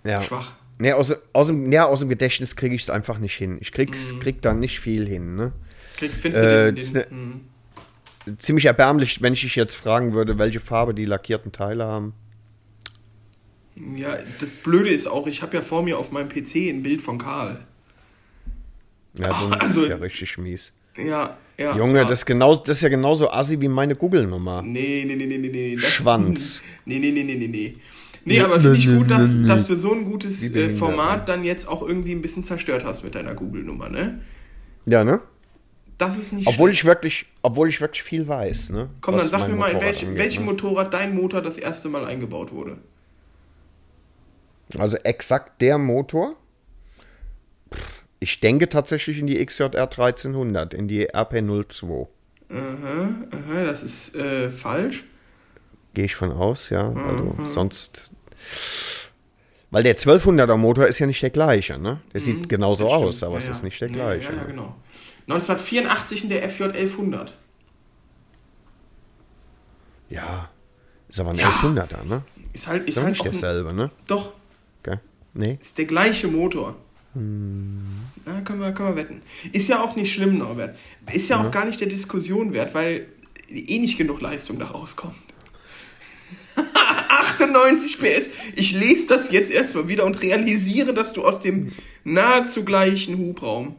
Ja. Schwach. Nee, aus, aus, dem, aus dem Gedächtnis kriege ich es einfach nicht hin. Ich krieg's, mhm. krieg da nicht viel hin, ne? Krieg, findest äh, du den, den, mhm. Ziemlich erbärmlich, wenn ich dich jetzt fragen würde, welche Farbe die lackierten Teile haben. Ja, das Blöde ist auch, ich habe ja vor mir auf meinem PC ein Bild von Karl. Ja, das Ach, also, ist ja richtig mies. Ja, ja. Junge, ja. Das, ist genau, das ist ja genauso assi wie meine Google-Nummer. Nee, nee, nee, nee, nee, nee. Schwanz. Nee, nee, nee, nee, nee, nee. Nee, aber finde ich gut, dass, dass du so ein gutes äh, Format dann jetzt auch irgendwie ein bisschen zerstört hast mit deiner Google-Nummer, ne? Ja, ne? Das ist nicht obwohl ich wirklich, Obwohl ich wirklich viel weiß, ne? Komm, dann sag mir mal, in welch, angeht, welchem ne? Motorrad dein Motor das erste Mal eingebaut wurde. Also exakt der Motor. Ich denke tatsächlich in die XJR 1300, in die RP02. Aha, aha, das ist äh, falsch. Gehe ich von aus, ja. Also mhm. sonst. Weil der 1200er Motor ist ja nicht der gleiche, ne? Der sieht mhm, genauso aus, aber ja, es ist nicht der gleiche. Ja, ja, genau. 1984 in der FJ 1100. Ja, ist aber ein ja. 1100er, ne? Ist halt, ist, ist halt nicht derselbe, ne? Doch. Okay. Nee. Ist der gleiche Motor. Hm. Na, können wir, können wir wetten. Ist ja auch nicht schlimm, Norbert. Ist ja, ja. auch gar nicht der Diskussion wert, weil eh nicht genug Leistung da rauskommt. 98 PS. Ich lese das jetzt erstmal wieder und realisiere, dass du aus dem nahezu gleichen Hubraum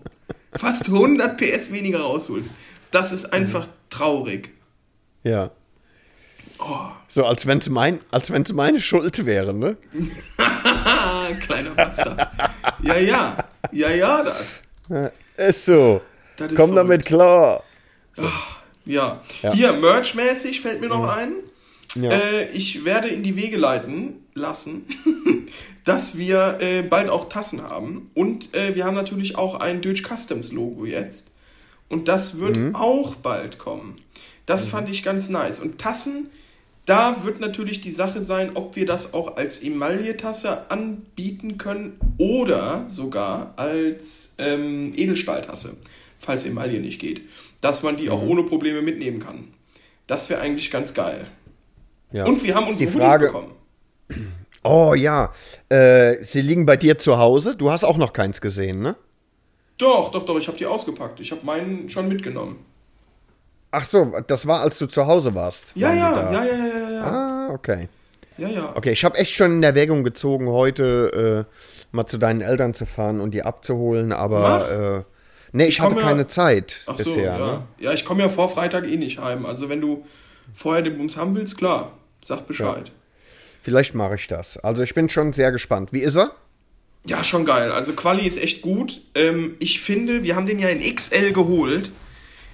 fast 100 PS weniger rausholst. Das ist einfach traurig. Ja. Oh. So, als wenn es mein, meine Schuld wäre, ne? Kleiner Bastard. ja, ja. Ja, ja, das. Ist so. Das ist Komm verrückt. damit klar. So. Ja. ja. Hier, merchmäßig fällt mir noch ja. ein. Ja. Äh, ich werde in die Wege leiten lassen, dass wir äh, bald auch Tassen haben. Und äh, wir haben natürlich auch ein Deutsch Customs Logo jetzt. Und das wird mhm. auch bald kommen. Das mhm. fand ich ganz nice. Und Tassen da wird natürlich die Sache sein, ob wir das auch als Emaille-Tasse anbieten können oder sogar als ähm, Edelstahltasse, falls Emaille nicht geht. Dass man die mhm. auch ohne Probleme mitnehmen kann. Das wäre eigentlich ganz geil. Ja. Und wir haben unsere die Frage, bekommen. Oh ja, äh, sie liegen bei dir zu Hause. Du hast auch noch keins gesehen, ne? Doch, doch, doch, ich habe die ausgepackt. Ich habe meinen schon mitgenommen. Ach so, das war, als du zu Hause warst. Ja, ja, ja, ja, ja, ja. Ah, okay. Ja, ja. Okay, ich habe echt schon in Erwägung gezogen, heute äh, mal zu deinen Eltern zu fahren und die abzuholen, aber äh, nee, ich, ich hatte ja, keine Zeit ach bisher. So, ja. Ne? ja, ich komme ja vor Freitag eh nicht heim. Also wenn du vorher den Bums haben willst, klar, sag Bescheid. Ja. Vielleicht mache ich das. Also ich bin schon sehr gespannt. Wie ist er? Ja, schon geil. Also Quali ist echt gut. Ähm, ich finde, wir haben den ja in XL geholt.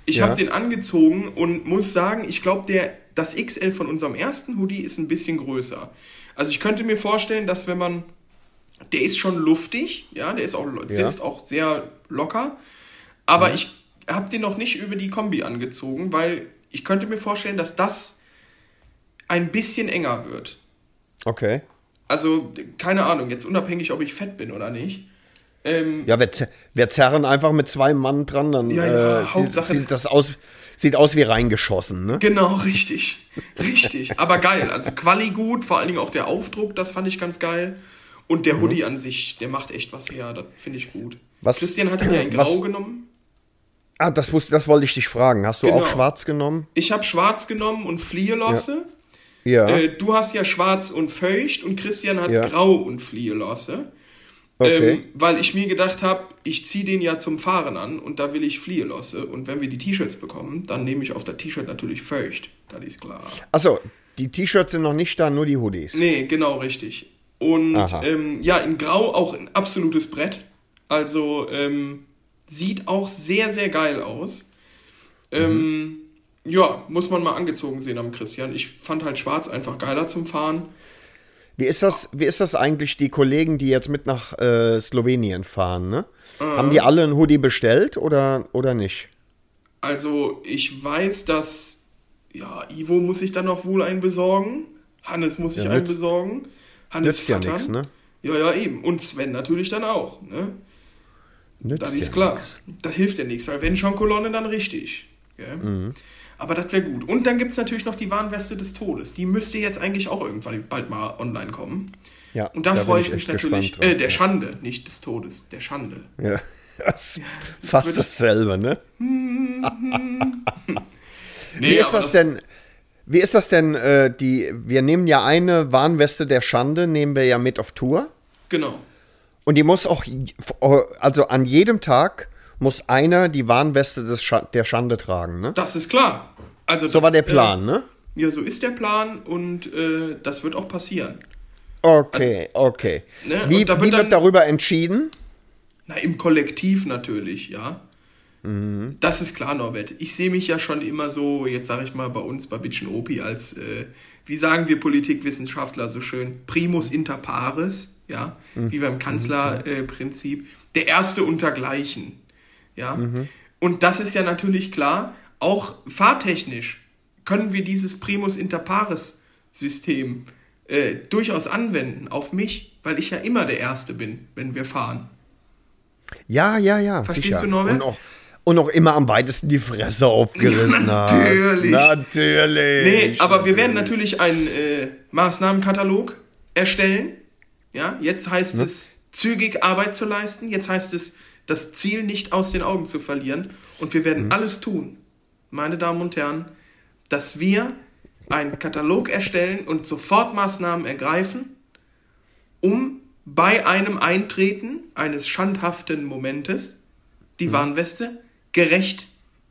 Ich ja. habe den angezogen und muss sagen, ich glaube, der das XL von unserem ersten Hoodie ist ein bisschen größer. Also ich könnte mir vorstellen, dass wenn man der ist schon luftig, ja, der ist auch sitzt ja. auch sehr locker, aber mhm. ich habe den noch nicht über die Kombi angezogen, weil ich könnte mir vorstellen, dass das ein bisschen enger wird. Okay. Also keine Ahnung, jetzt unabhängig, ob ich fett bin oder nicht. Ähm, ja, wir, wir zerren einfach mit zwei Mann dran, dann ja, ja, äh, sieht, sieht, das aus, sieht aus wie reingeschossen. Ne? Genau, richtig. Richtig. Aber geil. Also Quali gut, vor allen Dingen auch der Aufdruck, das fand ich ganz geil. Und der mhm. Hoodie an sich, der macht echt was her, das finde ich gut. Was, Christian hat ihn ja in Grau was, genommen. Ah, das, wusste, das wollte ich dich fragen. Hast du genau. auch schwarz genommen? Ich habe schwarz genommen und Fliehelosse. Ja. ja. Äh, du hast ja schwarz und feucht und Christian hat ja. grau und Fliehelosse. Okay. Ähm, weil ich mir gedacht habe, ich ziehe den ja zum Fahren an und da will ich Fliehelosse. Und wenn wir die T-Shirts bekommen, dann nehme ich auf der T-Shirt natürlich Feucht. Das ist klar. Achso, die T-Shirts sind noch nicht da, nur die Hoodies. Nee, genau, richtig. Und ähm, ja, in Grau auch ein absolutes Brett. Also ähm, sieht auch sehr, sehr geil aus. Ähm, mhm. Ja, muss man mal angezogen sehen am Christian. Ich fand halt schwarz einfach geiler zum Fahren. Wie ist das, wie ist das eigentlich, die Kollegen, die jetzt mit nach äh, Slowenien fahren, ne? Äh, Haben die alle einen Hoodie bestellt oder, oder nicht? Also, ich weiß, dass, ja, Ivo muss sich dann noch wohl einen besorgen. Hannes muss sich ja, einen besorgen. Hannes nützt ja nichts, ne? Ja, ja, eben. Und Sven natürlich dann auch, ne? Nützt das ist ja klar. Nix. Das hilft ja nichts, weil wenn schon Kolonne, dann richtig. Mhm. Aber das wäre gut. Und dann gibt es natürlich noch die Warnweste des Todes. Die müsste jetzt eigentlich auch irgendwann bald mal online kommen. Ja, und da, da freue ich mich natürlich. Äh, der Schande, nicht des Todes, der Schande. Ja, das ja, das fast dasselbe, ne? nee, wie ist das, das denn? Wie ist das denn? Äh, die, wir nehmen ja eine Warnweste der Schande, nehmen wir ja mit auf Tour. Genau. Und die muss auch, also an jedem Tag muss einer die Warnweste des Sch der Schande tragen, ne? Das ist klar. Also so das, war der Plan, äh, ne? Ja, so ist der Plan und äh, das wird auch passieren. Okay, also, okay. Ne? Wie, wird, wie wird darüber entschieden? Na, im Kollektiv natürlich, ja. Mhm. Das ist klar, Norbert. Ich sehe mich ja schon immer so, jetzt sage ich mal bei uns, bei Bitchen Opi, als, äh, wie sagen wir Politikwissenschaftler so schön, primus inter pares. ja, mhm. wie beim Kanzlerprinzip, äh, der Erste untergleichen, ja. Mhm. Und das ist ja natürlich klar, auch fahrtechnisch können wir dieses Primus inter pares System äh, durchaus anwenden auf mich, weil ich ja immer der Erste bin, wenn wir fahren. Ja, ja, ja. Verstehst sicher. du, Norbert? Und auch, und auch immer am weitesten die Fresse aufgerissen ja, natürlich. hast. Natürlich. Nee, aber natürlich. wir werden natürlich einen äh, Maßnahmenkatalog erstellen. Ja, jetzt heißt ne? es, zügig Arbeit zu leisten. Jetzt heißt es, das Ziel nicht aus den Augen zu verlieren. Und wir werden mhm. alles tun, meine Damen und Herren, dass wir einen Katalog erstellen und sofort Maßnahmen ergreifen, um bei einem Eintreten eines schandhaften Momentes die mhm. Warnweste gerecht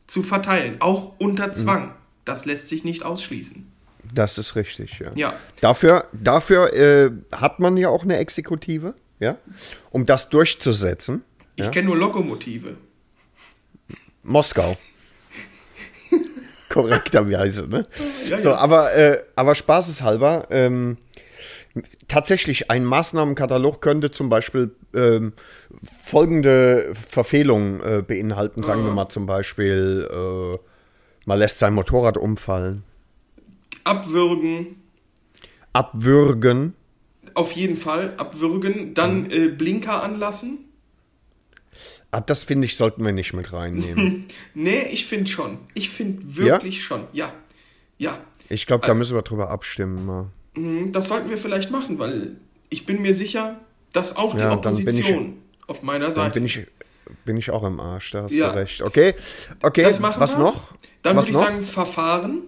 zu verteilen, auch unter mhm. Zwang. Mhm. Das lässt sich nicht ausschließen. Das ist richtig, ja. ja. Dafür, dafür äh, hat man ja auch eine Exekutive, ja, um das durchzusetzen. Ich ja? kenne nur Lokomotive. Moskau. Korrekterweise, ne? Ja, so, ja. aber, äh, aber spaßeshalber, ähm, tatsächlich ein Maßnahmenkatalog könnte zum Beispiel ähm, folgende Verfehlungen äh, beinhalten. Sagen uh. wir mal zum Beispiel, äh, man lässt sein Motorrad umfallen. Abwürgen. Abwürgen. Auf jeden Fall abwürgen. Dann mhm. äh, Blinker anlassen. Ah, das finde ich, sollten wir nicht mit reinnehmen. nee, ich finde schon. Ich finde wirklich ja? schon. Ja. Ja. Ich glaube, da äh, müssen wir drüber abstimmen. Mal. Mhm, das sollten wir vielleicht machen, weil ich bin mir sicher, dass auch die ja, Opposition ich, auf meiner Seite. Dann bin ich, bin ich auch im Arsch, da hast ja. du recht. Okay, okay. was wir. noch? Dann würde ich noch? sagen, Verfahren.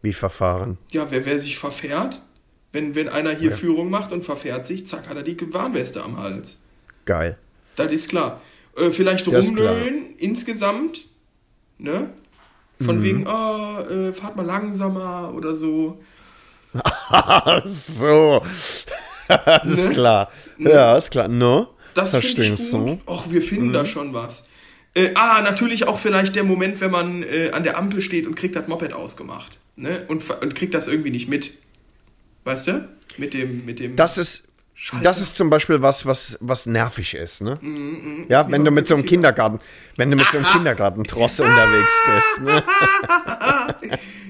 Wie Verfahren? Ja, wer, wer sich verfährt, wenn, wenn einer hier ja. Führung macht und verfährt sich, zack, hat er die Warnweste am Hals. Geil. Das ist klar. Äh, vielleicht das rumnölen insgesamt, ne? Von mhm. wegen, oh, äh, fahrt mal langsamer oder so. so. ist ne? klar. Ne? Ja, ist klar. No? Das verstehst du. Ach, wir finden mhm. da schon was. Äh, ah, natürlich auch vielleicht der Moment, wenn man äh, an der Ampel steht und kriegt das Moped ausgemacht. Ne? Und, und kriegt das irgendwie nicht mit. Weißt du? Mit dem, mit dem. Das ist, Schalter. Das ist zum Beispiel was, was, was nervig ist, ne? Mm, mm, ja, wenn du mit so einem Kindergarten, wenn du mit so einem Kindergartentross unterwegs bist, ne?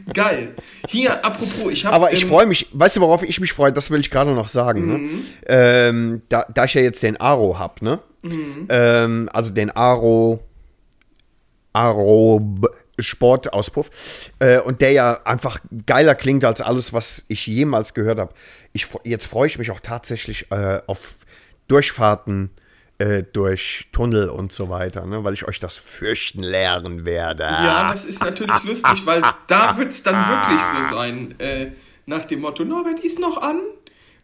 Geil. Hier, apropos, ich habe. Aber ich ähm, freue mich, weißt du, worauf ich mich freue? Das will ich gerade noch sagen, ne? Mhm. Ähm, da, da ich ja jetzt den Aro hab, ne? Mhm. Ähm, also den Aro, Aro Sportauspuff äh, und der ja einfach geiler klingt als alles, was ich jemals gehört habe ich, jetzt freue ich mich auch tatsächlich äh, auf Durchfahrten äh, durch Tunnel und so weiter, ne? weil ich euch das fürchten lernen werde. Ja, das ist natürlich lustig, weil da wird es dann wirklich so sein, äh, nach dem Motto, Norbert ist noch an,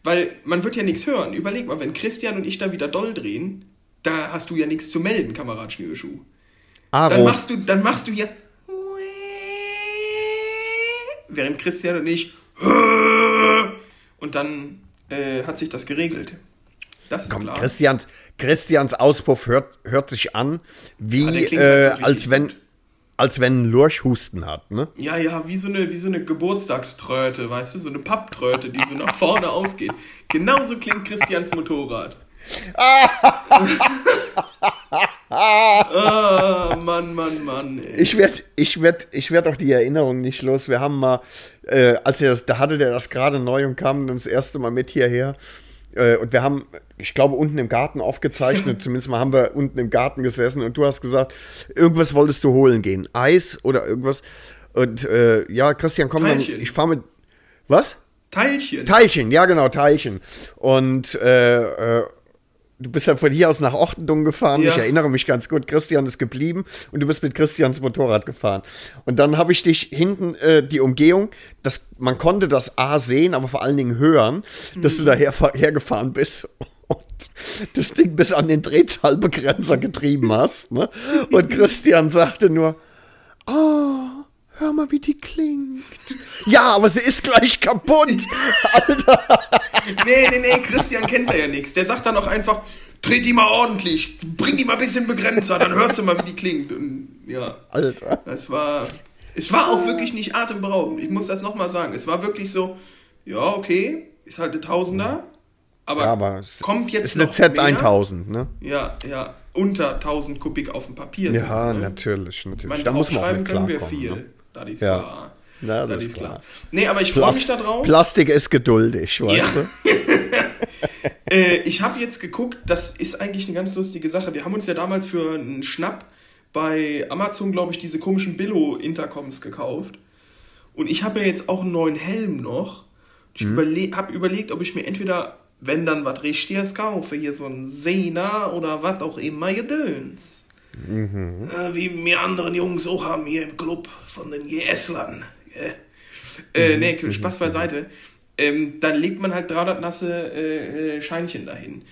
weil man wird ja nichts hören. Überleg mal, wenn Christian und ich da wieder doll drehen, da hast du ja nichts zu melden, Kamerad Schnürschuh. Aro. Dann machst du, dann machst du ja während Christian und ich und dann äh, hat sich das geregelt. Das ist Komm, klar. Christians, Christians Auspuff hört, hört sich an, wie ja, äh, als wenn als wenn ein Lurch Husten hat, ne? Ja, ja, wie so eine, wie so eine Geburtstagströte, weißt du, so eine Papptröte, die so nach vorne aufgeht. Genauso klingt Christians Motorrad. ah, Mann, Mann, Mann. Ey. Ich werde ich werd, ich werd auch die Erinnerung nicht los. Wir haben mal, äh, als er das, da hatte der das gerade neu und kam das erste Mal mit hierher. Äh, und wir haben, ich glaube, unten im Garten aufgezeichnet. Zumindest mal haben wir unten im Garten gesessen und du hast gesagt, irgendwas wolltest du holen gehen. Eis oder irgendwas. Und äh, ja, Christian, komm dann. Ich fahre mit. Was? Teilchen. Teilchen, ja genau, Teilchen. Und äh, äh du bist dann von hier aus nach Ochtendung gefahren. Ja. Ich erinnere mich ganz gut. Christian ist geblieben und du bist mit Christians Motorrad gefahren. Und dann habe ich dich hinten äh, die Umgehung, das, man konnte das A sehen, aber vor allen Dingen hören, dass mhm. du daher hergefahren bist und das Ding bis an den Drehzahlbegrenzer getrieben hast. Ne? Und Christian sagte nur, oh, hör mal, wie die klingt. Ja, aber sie ist gleich kaputt. Alter. Nee, nee, nee, Christian kennt da ja nichts. Der sagt dann auch einfach, dreht die mal ordentlich, bring die mal ein bisschen Begrenzer, dann hörst du mal, wie die klingt. Und ja. Alter. Das war. Es war auch wirklich nicht atemberaubend. Ich muss das nochmal sagen. Es war wirklich so, ja, okay, ist halt eine Tausender, Aber, ja, aber kommt jetzt ist eine Z1000, ne? Ja, ja. Unter 1000 Kubik auf dem Papier. Ja, so, ne? natürlich, natürlich. Meine, da muss man auch mit können wir viel. Ne? Das ist ja. klar. Ja, das, das ist klar. klar. Nee, aber ich freue mich darauf. Plastik ist geduldig, weißt ja. du? äh, ich habe jetzt geguckt, das ist eigentlich eine ganz lustige Sache. Wir haben uns ja damals für einen Schnapp bei Amazon, glaube ich, diese komischen Billo-Intercoms gekauft. Und ich habe ja jetzt auch einen neuen Helm noch. Ich mhm. überle habe überlegt, ob ich mir entweder, wenn dann was Richtiges kaufe, hier so ein Sena oder was auch immer Gedöns. Mhm. Äh, wie mir anderen Jungs auch haben hier im Club von den GS-Lern. Yeah. Äh, mhm. nee, Spaß beiseite. Ähm, dann legt man halt 300 nasse äh, äh, Scheinchen dahin.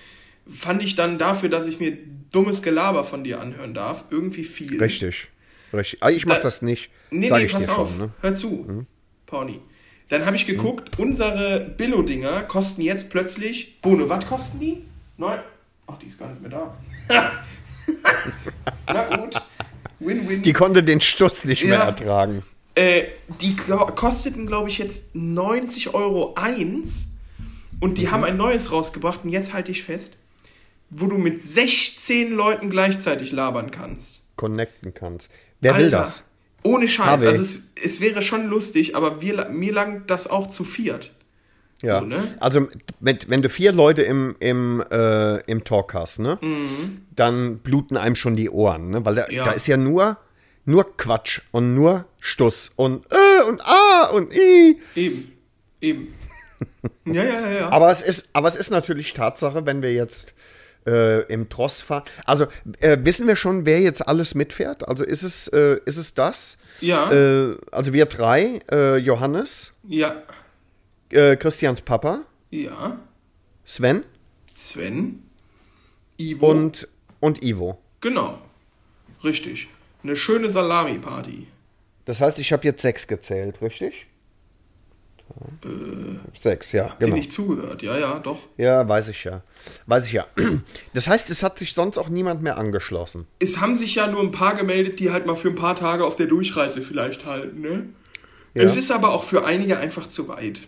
Fand ich dann dafür, dass ich mir dummes Gelaber von dir anhören darf, irgendwie viel. Richtig. Richtig. Ah, ich mach da, das nicht. Nee, nee, pass auf. Schon, ne? Hör zu, mhm. Pauli. Dann habe ich geguckt, mhm. unsere Billo-Dinger kosten jetzt plötzlich. Bohne, was kosten die? Neun. Ach, die ist gar nicht mehr da. Na gut. Win-win. Die konnte den Stuss nicht ja. mehr ertragen. Äh, die kosteten, glaube ich, jetzt 90 Euro eins. Und die mhm. haben ein neues rausgebracht. Und jetzt halte ich fest, wo du mit 16 Leuten gleichzeitig labern kannst. Connecten kannst. Wer Alter, will das? Ohne Scheiß. Also es, es, wäre schon lustig, aber wir, mir langt das auch zu viert. Ja, so, ne? also mit, wenn du vier Leute im, im, äh, im Talk hast, ne, mhm. dann bluten einem schon die Ohren, ne? weil da, ja. da ist ja nur, nur Quatsch und nur Stuss und äh und ah und i. Eben, eben. ja, ja, ja, ja. Aber es ist, aber es ist natürlich Tatsache, wenn wir jetzt äh, im Tross fahren. Also äh, wissen wir schon, wer jetzt alles mitfährt? Also ist es, äh, ist es das? Ja. Äh, also wir drei, äh, Johannes. Ja. Äh, Christians Papa. Ja. Sven. Sven. Ivo. Und, und Ivo. Genau. Richtig. Eine schöne Salami-Party. Das heißt, ich habe jetzt sechs gezählt, richtig? Äh, Sechs, ja. Habt genau. ihr nicht zugehört? Ja, ja, doch. Ja, weiß ich ja. Weiß ich ja. Das heißt, es hat sich sonst auch niemand mehr angeschlossen. Es haben sich ja nur ein paar gemeldet, die halt mal für ein paar Tage auf der Durchreise vielleicht halten, ne? Ja. Es ist aber auch für einige einfach zu weit.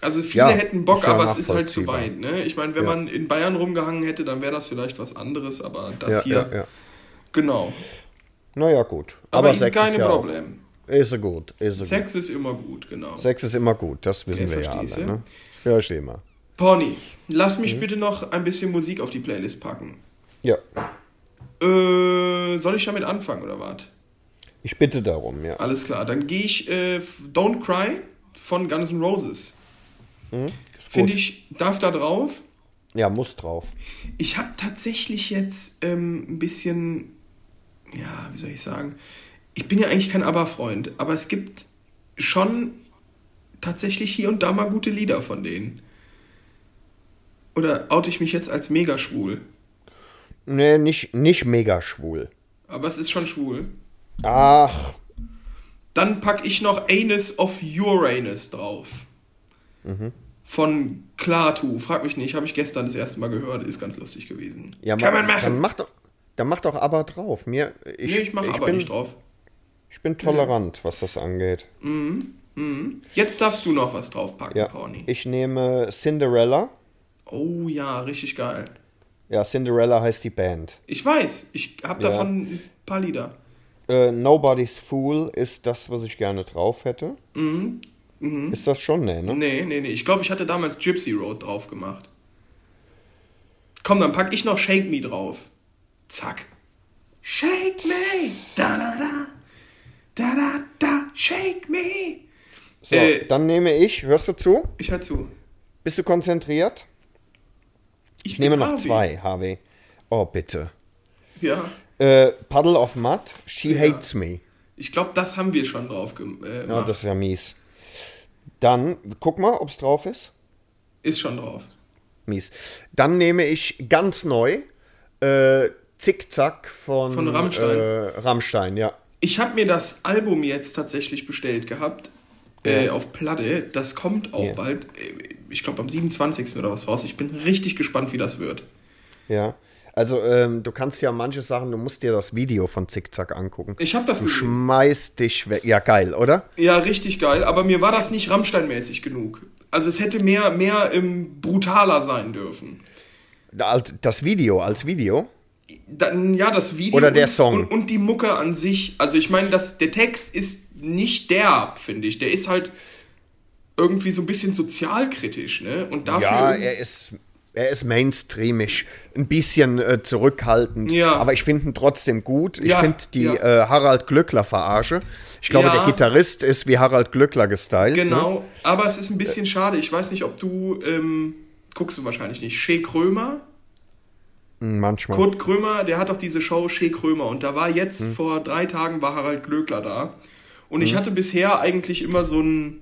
Also viele ja, hätten Bock, aber es ist halt zu weit, ne? Ich meine, wenn ja. man in Bayern rumgehangen hätte, dann wäre das vielleicht was anderes, aber das hier. Genau. Naja, gut. Aber, aber ist kein Problem. Ist gut. Ist Sex gut. ist immer gut, genau. Sex ist immer gut, das wissen ja, wir ja alle. Ne? Ja, steh mal. Pony, lass mich mhm. bitte noch ein bisschen Musik auf die Playlist packen. Ja. Äh, soll ich damit anfangen oder was? Ich bitte darum, ja. Alles klar, dann gehe ich äh, Don't Cry von Guns N' Roses. Mhm, Finde ich, darf da drauf. Ja, muss drauf. Ich habe tatsächlich jetzt ähm, ein bisschen, ja, wie soll ich sagen, ich bin ja eigentlich kein ABBA-Freund, aber es gibt schon tatsächlich hier und da mal gute Lieder von denen. Oder oute ich mich jetzt als mega schwul? Nee, nicht, nicht mega schwul. Aber es ist schon schwul. Ach. Dann packe ich noch Anus of Uranus drauf. Mhm. Von Klatu. Frag mich nicht, habe ich gestern das erste Mal gehört. Ist ganz lustig gewesen. Ja, Kann man machen. Dann mach doch, dann mach doch aber drauf. Mir, ich, nee, ich mache aber bin, nicht drauf. Ich bin tolerant, was das angeht. Mhm. Mhm. Jetzt darfst du noch was draufpacken, ja. Pony. Ich nehme Cinderella. Oh ja, richtig geil. Ja, Cinderella heißt die Band. Ich weiß, ich habe ja. davon ein paar Lieder. Äh, Nobody's Fool ist das, was ich gerne drauf hätte. Mhm. Mhm. Ist das schon? Nee, ne? Nee, nee, nee. Ich glaube, ich hatte damals Gypsy Road drauf gemacht. Komm, dann pack ich noch Shake Me drauf. Zack. Shake me. Da, da, da. Da, da, da, shake me. So, äh, dann nehme ich, hörst du zu? Ich höre zu. Bist du konzentriert? Ich, nehme noch Harvey. zwei, Harvey. Oh, bitte. Ja. Äh, Puddle of Mud, She ja. Hates Me. Ich glaube, das haben wir schon drauf gemacht. Äh, ja, das ist ja mies. Dann, guck mal, ob es drauf ist. Ist schon drauf. Mies. Dann nehme ich ganz neu äh, Zickzack von, von Rammstein. Äh, Rammstein, ja. Ich habe mir das Album jetzt tatsächlich bestellt gehabt. Äh, auf Platte. Das kommt auch ja. bald. Äh, ich glaube am 27. oder was raus. Ich bin richtig gespannt, wie das wird. Ja. Also, ähm, du kannst ja manche Sachen, du musst dir das Video von Zickzack angucken. Ich habe das Du schmeißt dich weg. Ja, geil, oder? Ja, richtig geil. Aber mir war das nicht Rammstein-mäßig genug. Also es hätte mehr, mehr ähm, brutaler sein dürfen. Das Video, als Video? Dann, ja, das Video Oder der und, Song. Und, und, die Mucke an sich. Also ich meine, der Text ist nicht derb, finde ich. Der ist halt irgendwie so ein bisschen sozialkritisch, ne? Und dafür. Ja, er ist er ist mainstreamig, ein bisschen äh, zurückhaltend, ja. aber ich finde ihn trotzdem gut. Ich ja, finde die ja. äh, Harald Glöckler-Verarsche. Ich glaube, der Gitarrist ist wie Harald Glöckler gestylt. ne? Genau, ne? aber es ist ein bisschen schade. Ich weiß nicht, ob du, ähm, guckst du wahrscheinlich nicht, Shea Krömer? Hm, manchmal. Kurt Krömer, der hat doch diese Show Shea Krömer und da war jetzt hm. vor drei Tagen war Harald Glöckler da. Und hm. ich hatte bisher eigentlich immer so ein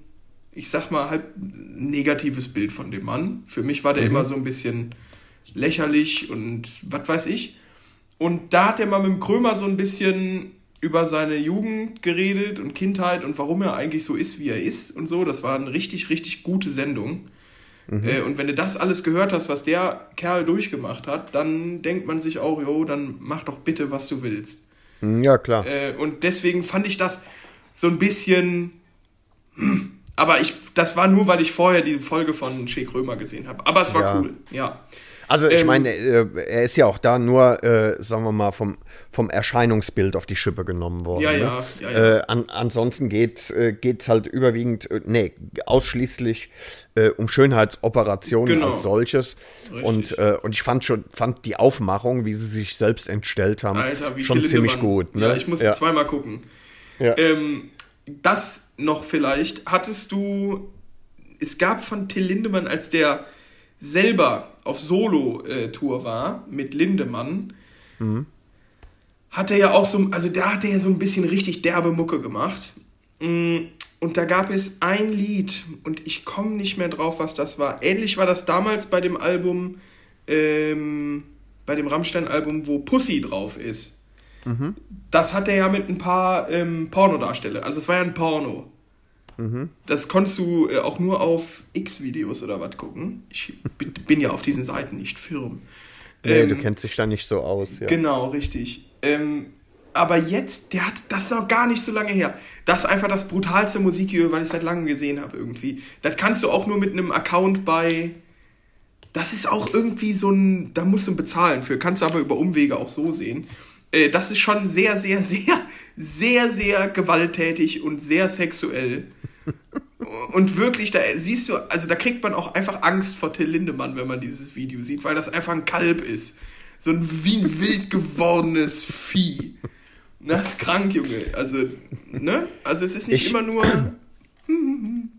ich sag mal, halb negatives Bild von dem Mann. Für mich war der mhm. immer so ein bisschen lächerlich und was weiß ich. Und da hat er mal mit dem Krömer so ein bisschen über seine Jugend geredet und Kindheit und warum er eigentlich so ist, wie er ist und so. Das war eine richtig, richtig gute Sendung. Mhm. Äh, und wenn du das alles gehört hast, was der Kerl durchgemacht hat, dann denkt man sich auch, jo, dann mach doch bitte, was du willst. Mhm, ja, klar. Äh, und deswegen fand ich das so ein bisschen. Aber ich, das war nur, weil ich vorher diese Folge von Shea Krömer gesehen habe. Aber es war ja. cool, ja. Also ich ähm, meine, äh, er ist ja auch da nur, äh, sagen wir mal, vom, vom Erscheinungsbild auf die Schippe genommen worden. Ja, ne? ja, ja. ja. Äh, an, ansonsten geht es äh, halt überwiegend, äh, nee, ausschließlich um Schönheitsoperationen genau. als solches. Und, äh, und ich fand schon, fand die Aufmachung, wie sie sich selbst entstellt haben, Alter, schon ziemlich gut. Ne? Ja, ich musste ja. zweimal gucken. Ja. Ähm, das noch vielleicht, hattest du, es gab von Till Lindemann, als der selber auf Solo-Tour war mit Lindemann, mhm. hat er ja auch so, also da hat er ja so ein bisschen richtig derbe Mucke gemacht. Mm, und da gab es ein Lied und ich komme nicht mehr drauf, was das war. Ähnlich war das damals bei dem Album, ähm, bei dem Rammstein-Album, wo Pussy drauf ist. Mhm. Das hat er ja mit ein paar ähm, Pornodarsteller. Also es war ja ein Porno. Mhm. Das konntest du äh, auch nur auf X-Videos oder was gucken. Ich bin ja auf diesen Seiten nicht firm. Nee, ähm, du kennst dich da nicht so aus. Ja. Genau, richtig. Ähm, aber jetzt, der hat das noch gar nicht so lange her. Das ist einfach das brutalste Musikvideo, weil ich seit langem gesehen habe irgendwie. Das kannst du auch nur mit einem Account bei. Das ist auch irgendwie so ein. Da musst du bezahlen für. Kannst du aber über Umwege auch so sehen. Äh, das ist schon sehr, sehr, sehr, sehr, sehr gewalttätig und sehr sexuell. Und wirklich, da siehst du, also da kriegt man auch einfach Angst vor Till Lindemann, wenn man dieses Video sieht, weil das einfach ein Kalb ist. So ein wie ein wild gewordenes Vieh. Das ist krank, Junge. Also, ne? Also es ist nicht ich, immer nur.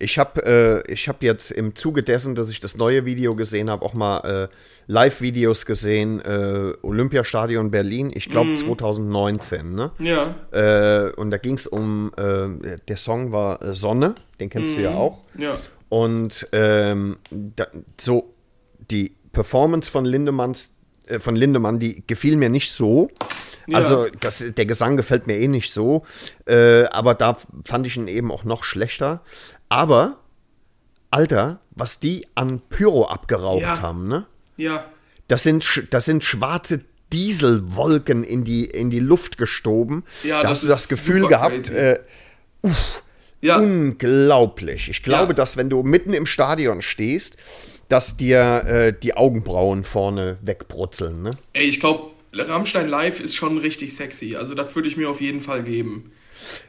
Ich habe äh, hab jetzt im Zuge dessen, dass ich das neue Video gesehen habe, auch mal äh, Live-Videos gesehen. Äh, Olympiastadion Berlin, ich glaube mhm. 2019. Ne? Ja. Äh, und da ging es um, äh, der Song war äh, Sonne, den kennst mhm. du ja mhm. auch. Ja. Und ähm, da, so die Performance von Lindemanns, von Lindemann, die gefiel mir nicht so. Ja. Also das, der Gesang gefällt mir eh nicht so, äh, aber da fand ich ihn eben auch noch schlechter. Aber, Alter, was die an Pyro abgeraucht ja. haben, ne? Ja. Das sind, das sind schwarze Dieselwolken in die, in die Luft gestoben. Ja, da hast du das Gefühl gehabt, äh, uff, ja. unglaublich. Ich glaube, ja. dass wenn du mitten im Stadion stehst, dass dir äh, die Augenbrauen vorne wegbrutzeln. Ne? Ey, ich glaube, Rammstein Live ist schon richtig sexy. Also das würde ich mir auf jeden Fall geben.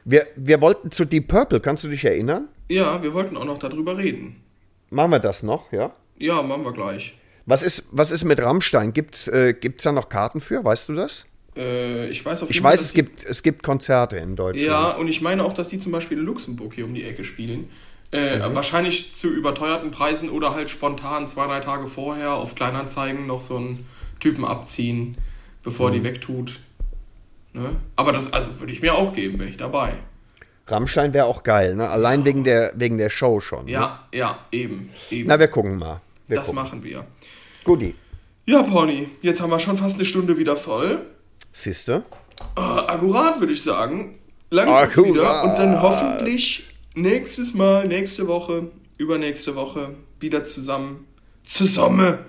Wir, wir wollten zu Deep Purple, kannst du dich erinnern? Ja, wir wollten auch noch darüber reden. Machen wir das noch, ja? Ja, machen wir gleich. Was ist, was ist mit Rammstein? Gibt es äh, gibt's da noch Karten für? Weißt du das? Äh, ich weiß auf jeden Ich weiß, es gibt, es gibt Konzerte in Deutschland. Ja, und ich meine auch, dass die zum Beispiel in Luxemburg hier um die Ecke spielen. Äh, mhm. Wahrscheinlich zu überteuerten Preisen oder halt spontan zwei, drei Tage vorher auf Kleinanzeigen noch so einen Typen abziehen, bevor mhm. die wegtut. Ne? Aber das also würde ich mir auch geben, wäre ich dabei. Rammstein wäre auch geil, ne? Allein wegen der, wegen der Show schon. Ja, ne? ja, eben, eben. Na, wir gucken mal. Wir das gucken. machen wir. Guti. Ja, Pony, jetzt haben wir schon fast eine Stunde wieder voll. Siehste? Uh, akkurat, würde ich sagen. Lang wieder und dann hoffentlich nächstes Mal, nächste Woche, übernächste Woche wieder zusammen. Zusammen!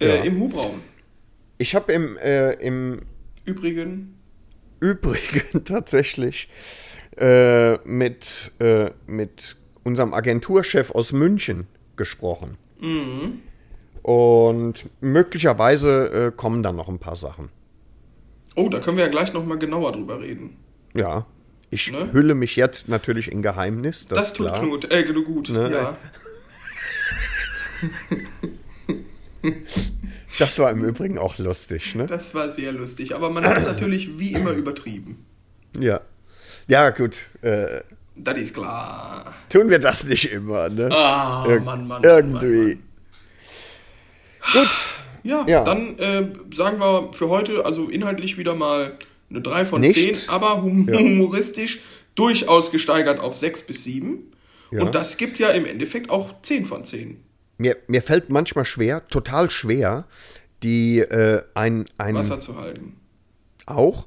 Äh, ja. Im Hubraum. Ich habe im, äh, im Übrigen. Übrigen tatsächlich äh, mit, äh, mit unserem Agenturchef aus München gesprochen. Mhm. Und möglicherweise äh, kommen dann noch ein paar Sachen. Oh, da können wir ja gleich noch mal genauer drüber reden. Ja. Ich ne? hülle mich jetzt natürlich in Geheimnis. Das, das tut klar. Knut, äh, gut, ne? ja. Das war im Übrigen auch lustig, ne? Das war sehr lustig, aber man hat es natürlich wie immer übertrieben. Ja. Ja, gut. Äh, das ist klar. Tun wir das nicht immer, ne? Ah, Ir Mann, Mann. Irgendwie. Mann, Mann. Gut. Ja, ja. dann äh, sagen wir für heute, also inhaltlich wieder mal eine 3 von nicht. 10, aber hum ja. humoristisch durchaus gesteigert auf 6 bis 7. Ja. Und das gibt ja im Endeffekt auch 10 von 10. Mir, mir fällt manchmal schwer, total schwer, die äh, ein, ein Wasser zu halten. Auch,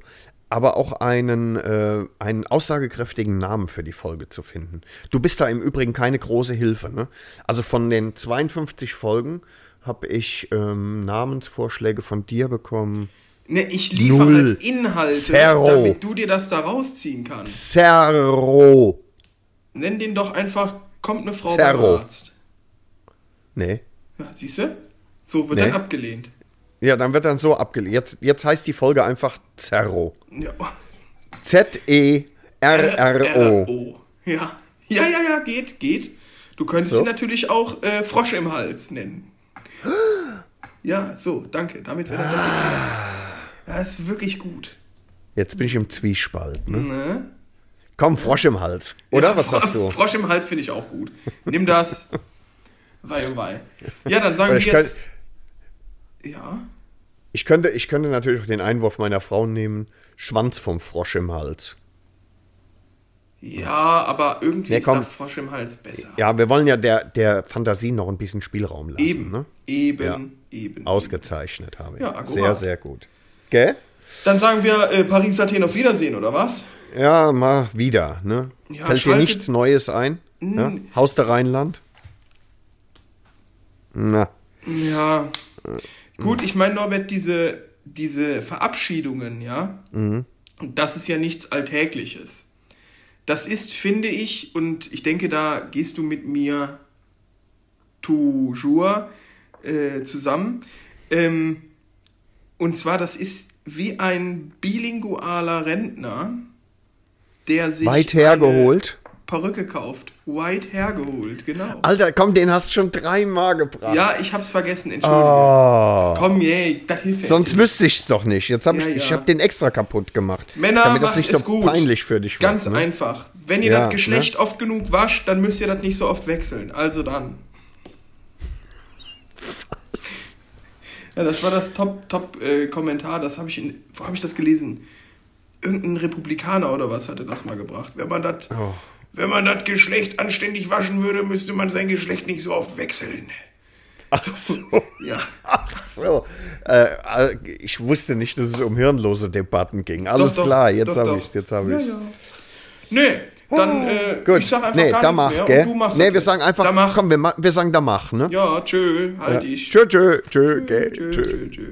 aber auch einen, äh, einen aussagekräftigen Namen für die Folge zu finden. Du bist da im Übrigen keine große Hilfe. Ne? Also von den 52 Folgen habe ich ähm, Namensvorschläge von dir bekommen. Ne, ich liefere Null. halt Inhalte, Zero. damit du dir das da rausziehen kannst. Zero. Nenn den doch einfach, kommt eine Frau Zero. beim Arzt. Nee. Siehst du? So wird nee. dann abgelehnt. Ja, dann wird dann so abgelehnt. Jetzt, jetzt heißt die Folge einfach Zerro. Ja. Z-E-R-R-O. Ja. Ja, ja, ja, geht, geht. Du könntest so? sie natürlich auch äh, Frosch im Hals nennen. Ja, so, danke. Damit wird er ah. Das ist wirklich gut. Jetzt bin ich im Zwiespalt. Ne? ne? Komm, Frosch im Hals. Oder? Ja, Was sagst du? Frosch im Hals finde ich auch gut. Nimm das. wei, wei. Ja, dann sagen wir jetzt. Ja. Ich könnte, ich könnte natürlich auch den Einwurf meiner Frau nehmen: Schwanz vom Frosch im Hals. Ja, aber irgendwie nee, komm, ist der Frosch im Hals besser. Ja, wir wollen ja der, der Fantasie noch ein bisschen Spielraum lassen. Eben, ne? eben, ja. eben. Ausgezeichnet eben. habe ich. Ja, sehr, sehr gut. Gell? Dann sagen wir äh, Paris, Athen auf Wiedersehen, oder was? Ja, mal wieder. Ne? Ja, Fällt dir nichts Neues ein? Ja? Haus der Rheinland? Na. Ja. Gut, ich meine, Norbert, diese, diese Verabschiedungen, ja, mhm. das ist ja nichts Alltägliches. Das ist, finde ich, und ich denke, da gehst du mit mir toujours äh, zusammen. Ähm, und zwar, das ist wie ein bilingualer Rentner, der sich. Weit hergeholt. Perücke kauft. White hergeholt, genau. Alter, komm, den hast du schon dreimal gebracht. Ja, ich hab's vergessen, entschuldige. Oh. Komm, yay, das hilft Sonst jetzt. wüsste ich's doch nicht. Jetzt hab ja, ich, ja. ich hab den extra kaputt gemacht. Männer, damit das nicht so gut. peinlich für dich wird. Ganz ne? einfach. Wenn ihr ja, das Geschlecht ne? oft genug wascht, dann müsst ihr das nicht so oft wechseln. Also dann. Was? Ja, das war das Top-Kommentar. Top, äh, das habe ich in. Wo habe ich das gelesen? Irgendein Republikaner oder was hatte das mal gebracht. Wenn man das. Oh wenn man das Geschlecht anständig waschen würde, müsste man sein Geschlecht nicht so oft wechseln. Ach so. Ja. Ach so. Äh, ich wusste nicht, dass es um hirnlose Debatten ging. Alles doch, klar, jetzt habe ich es. Jetzt habe ich ja, ja. Nee, dann äh, Gut. ich sag einfach nee, gar da mach, mehr gell? und du machst Nee, wir sagen einfach, da mach. komm, wir, wir sagen da mach, ne? Ja, tschö, halt ja. ich. Tschö, tschö, tschö, tschö, tschö, tschö. tschö.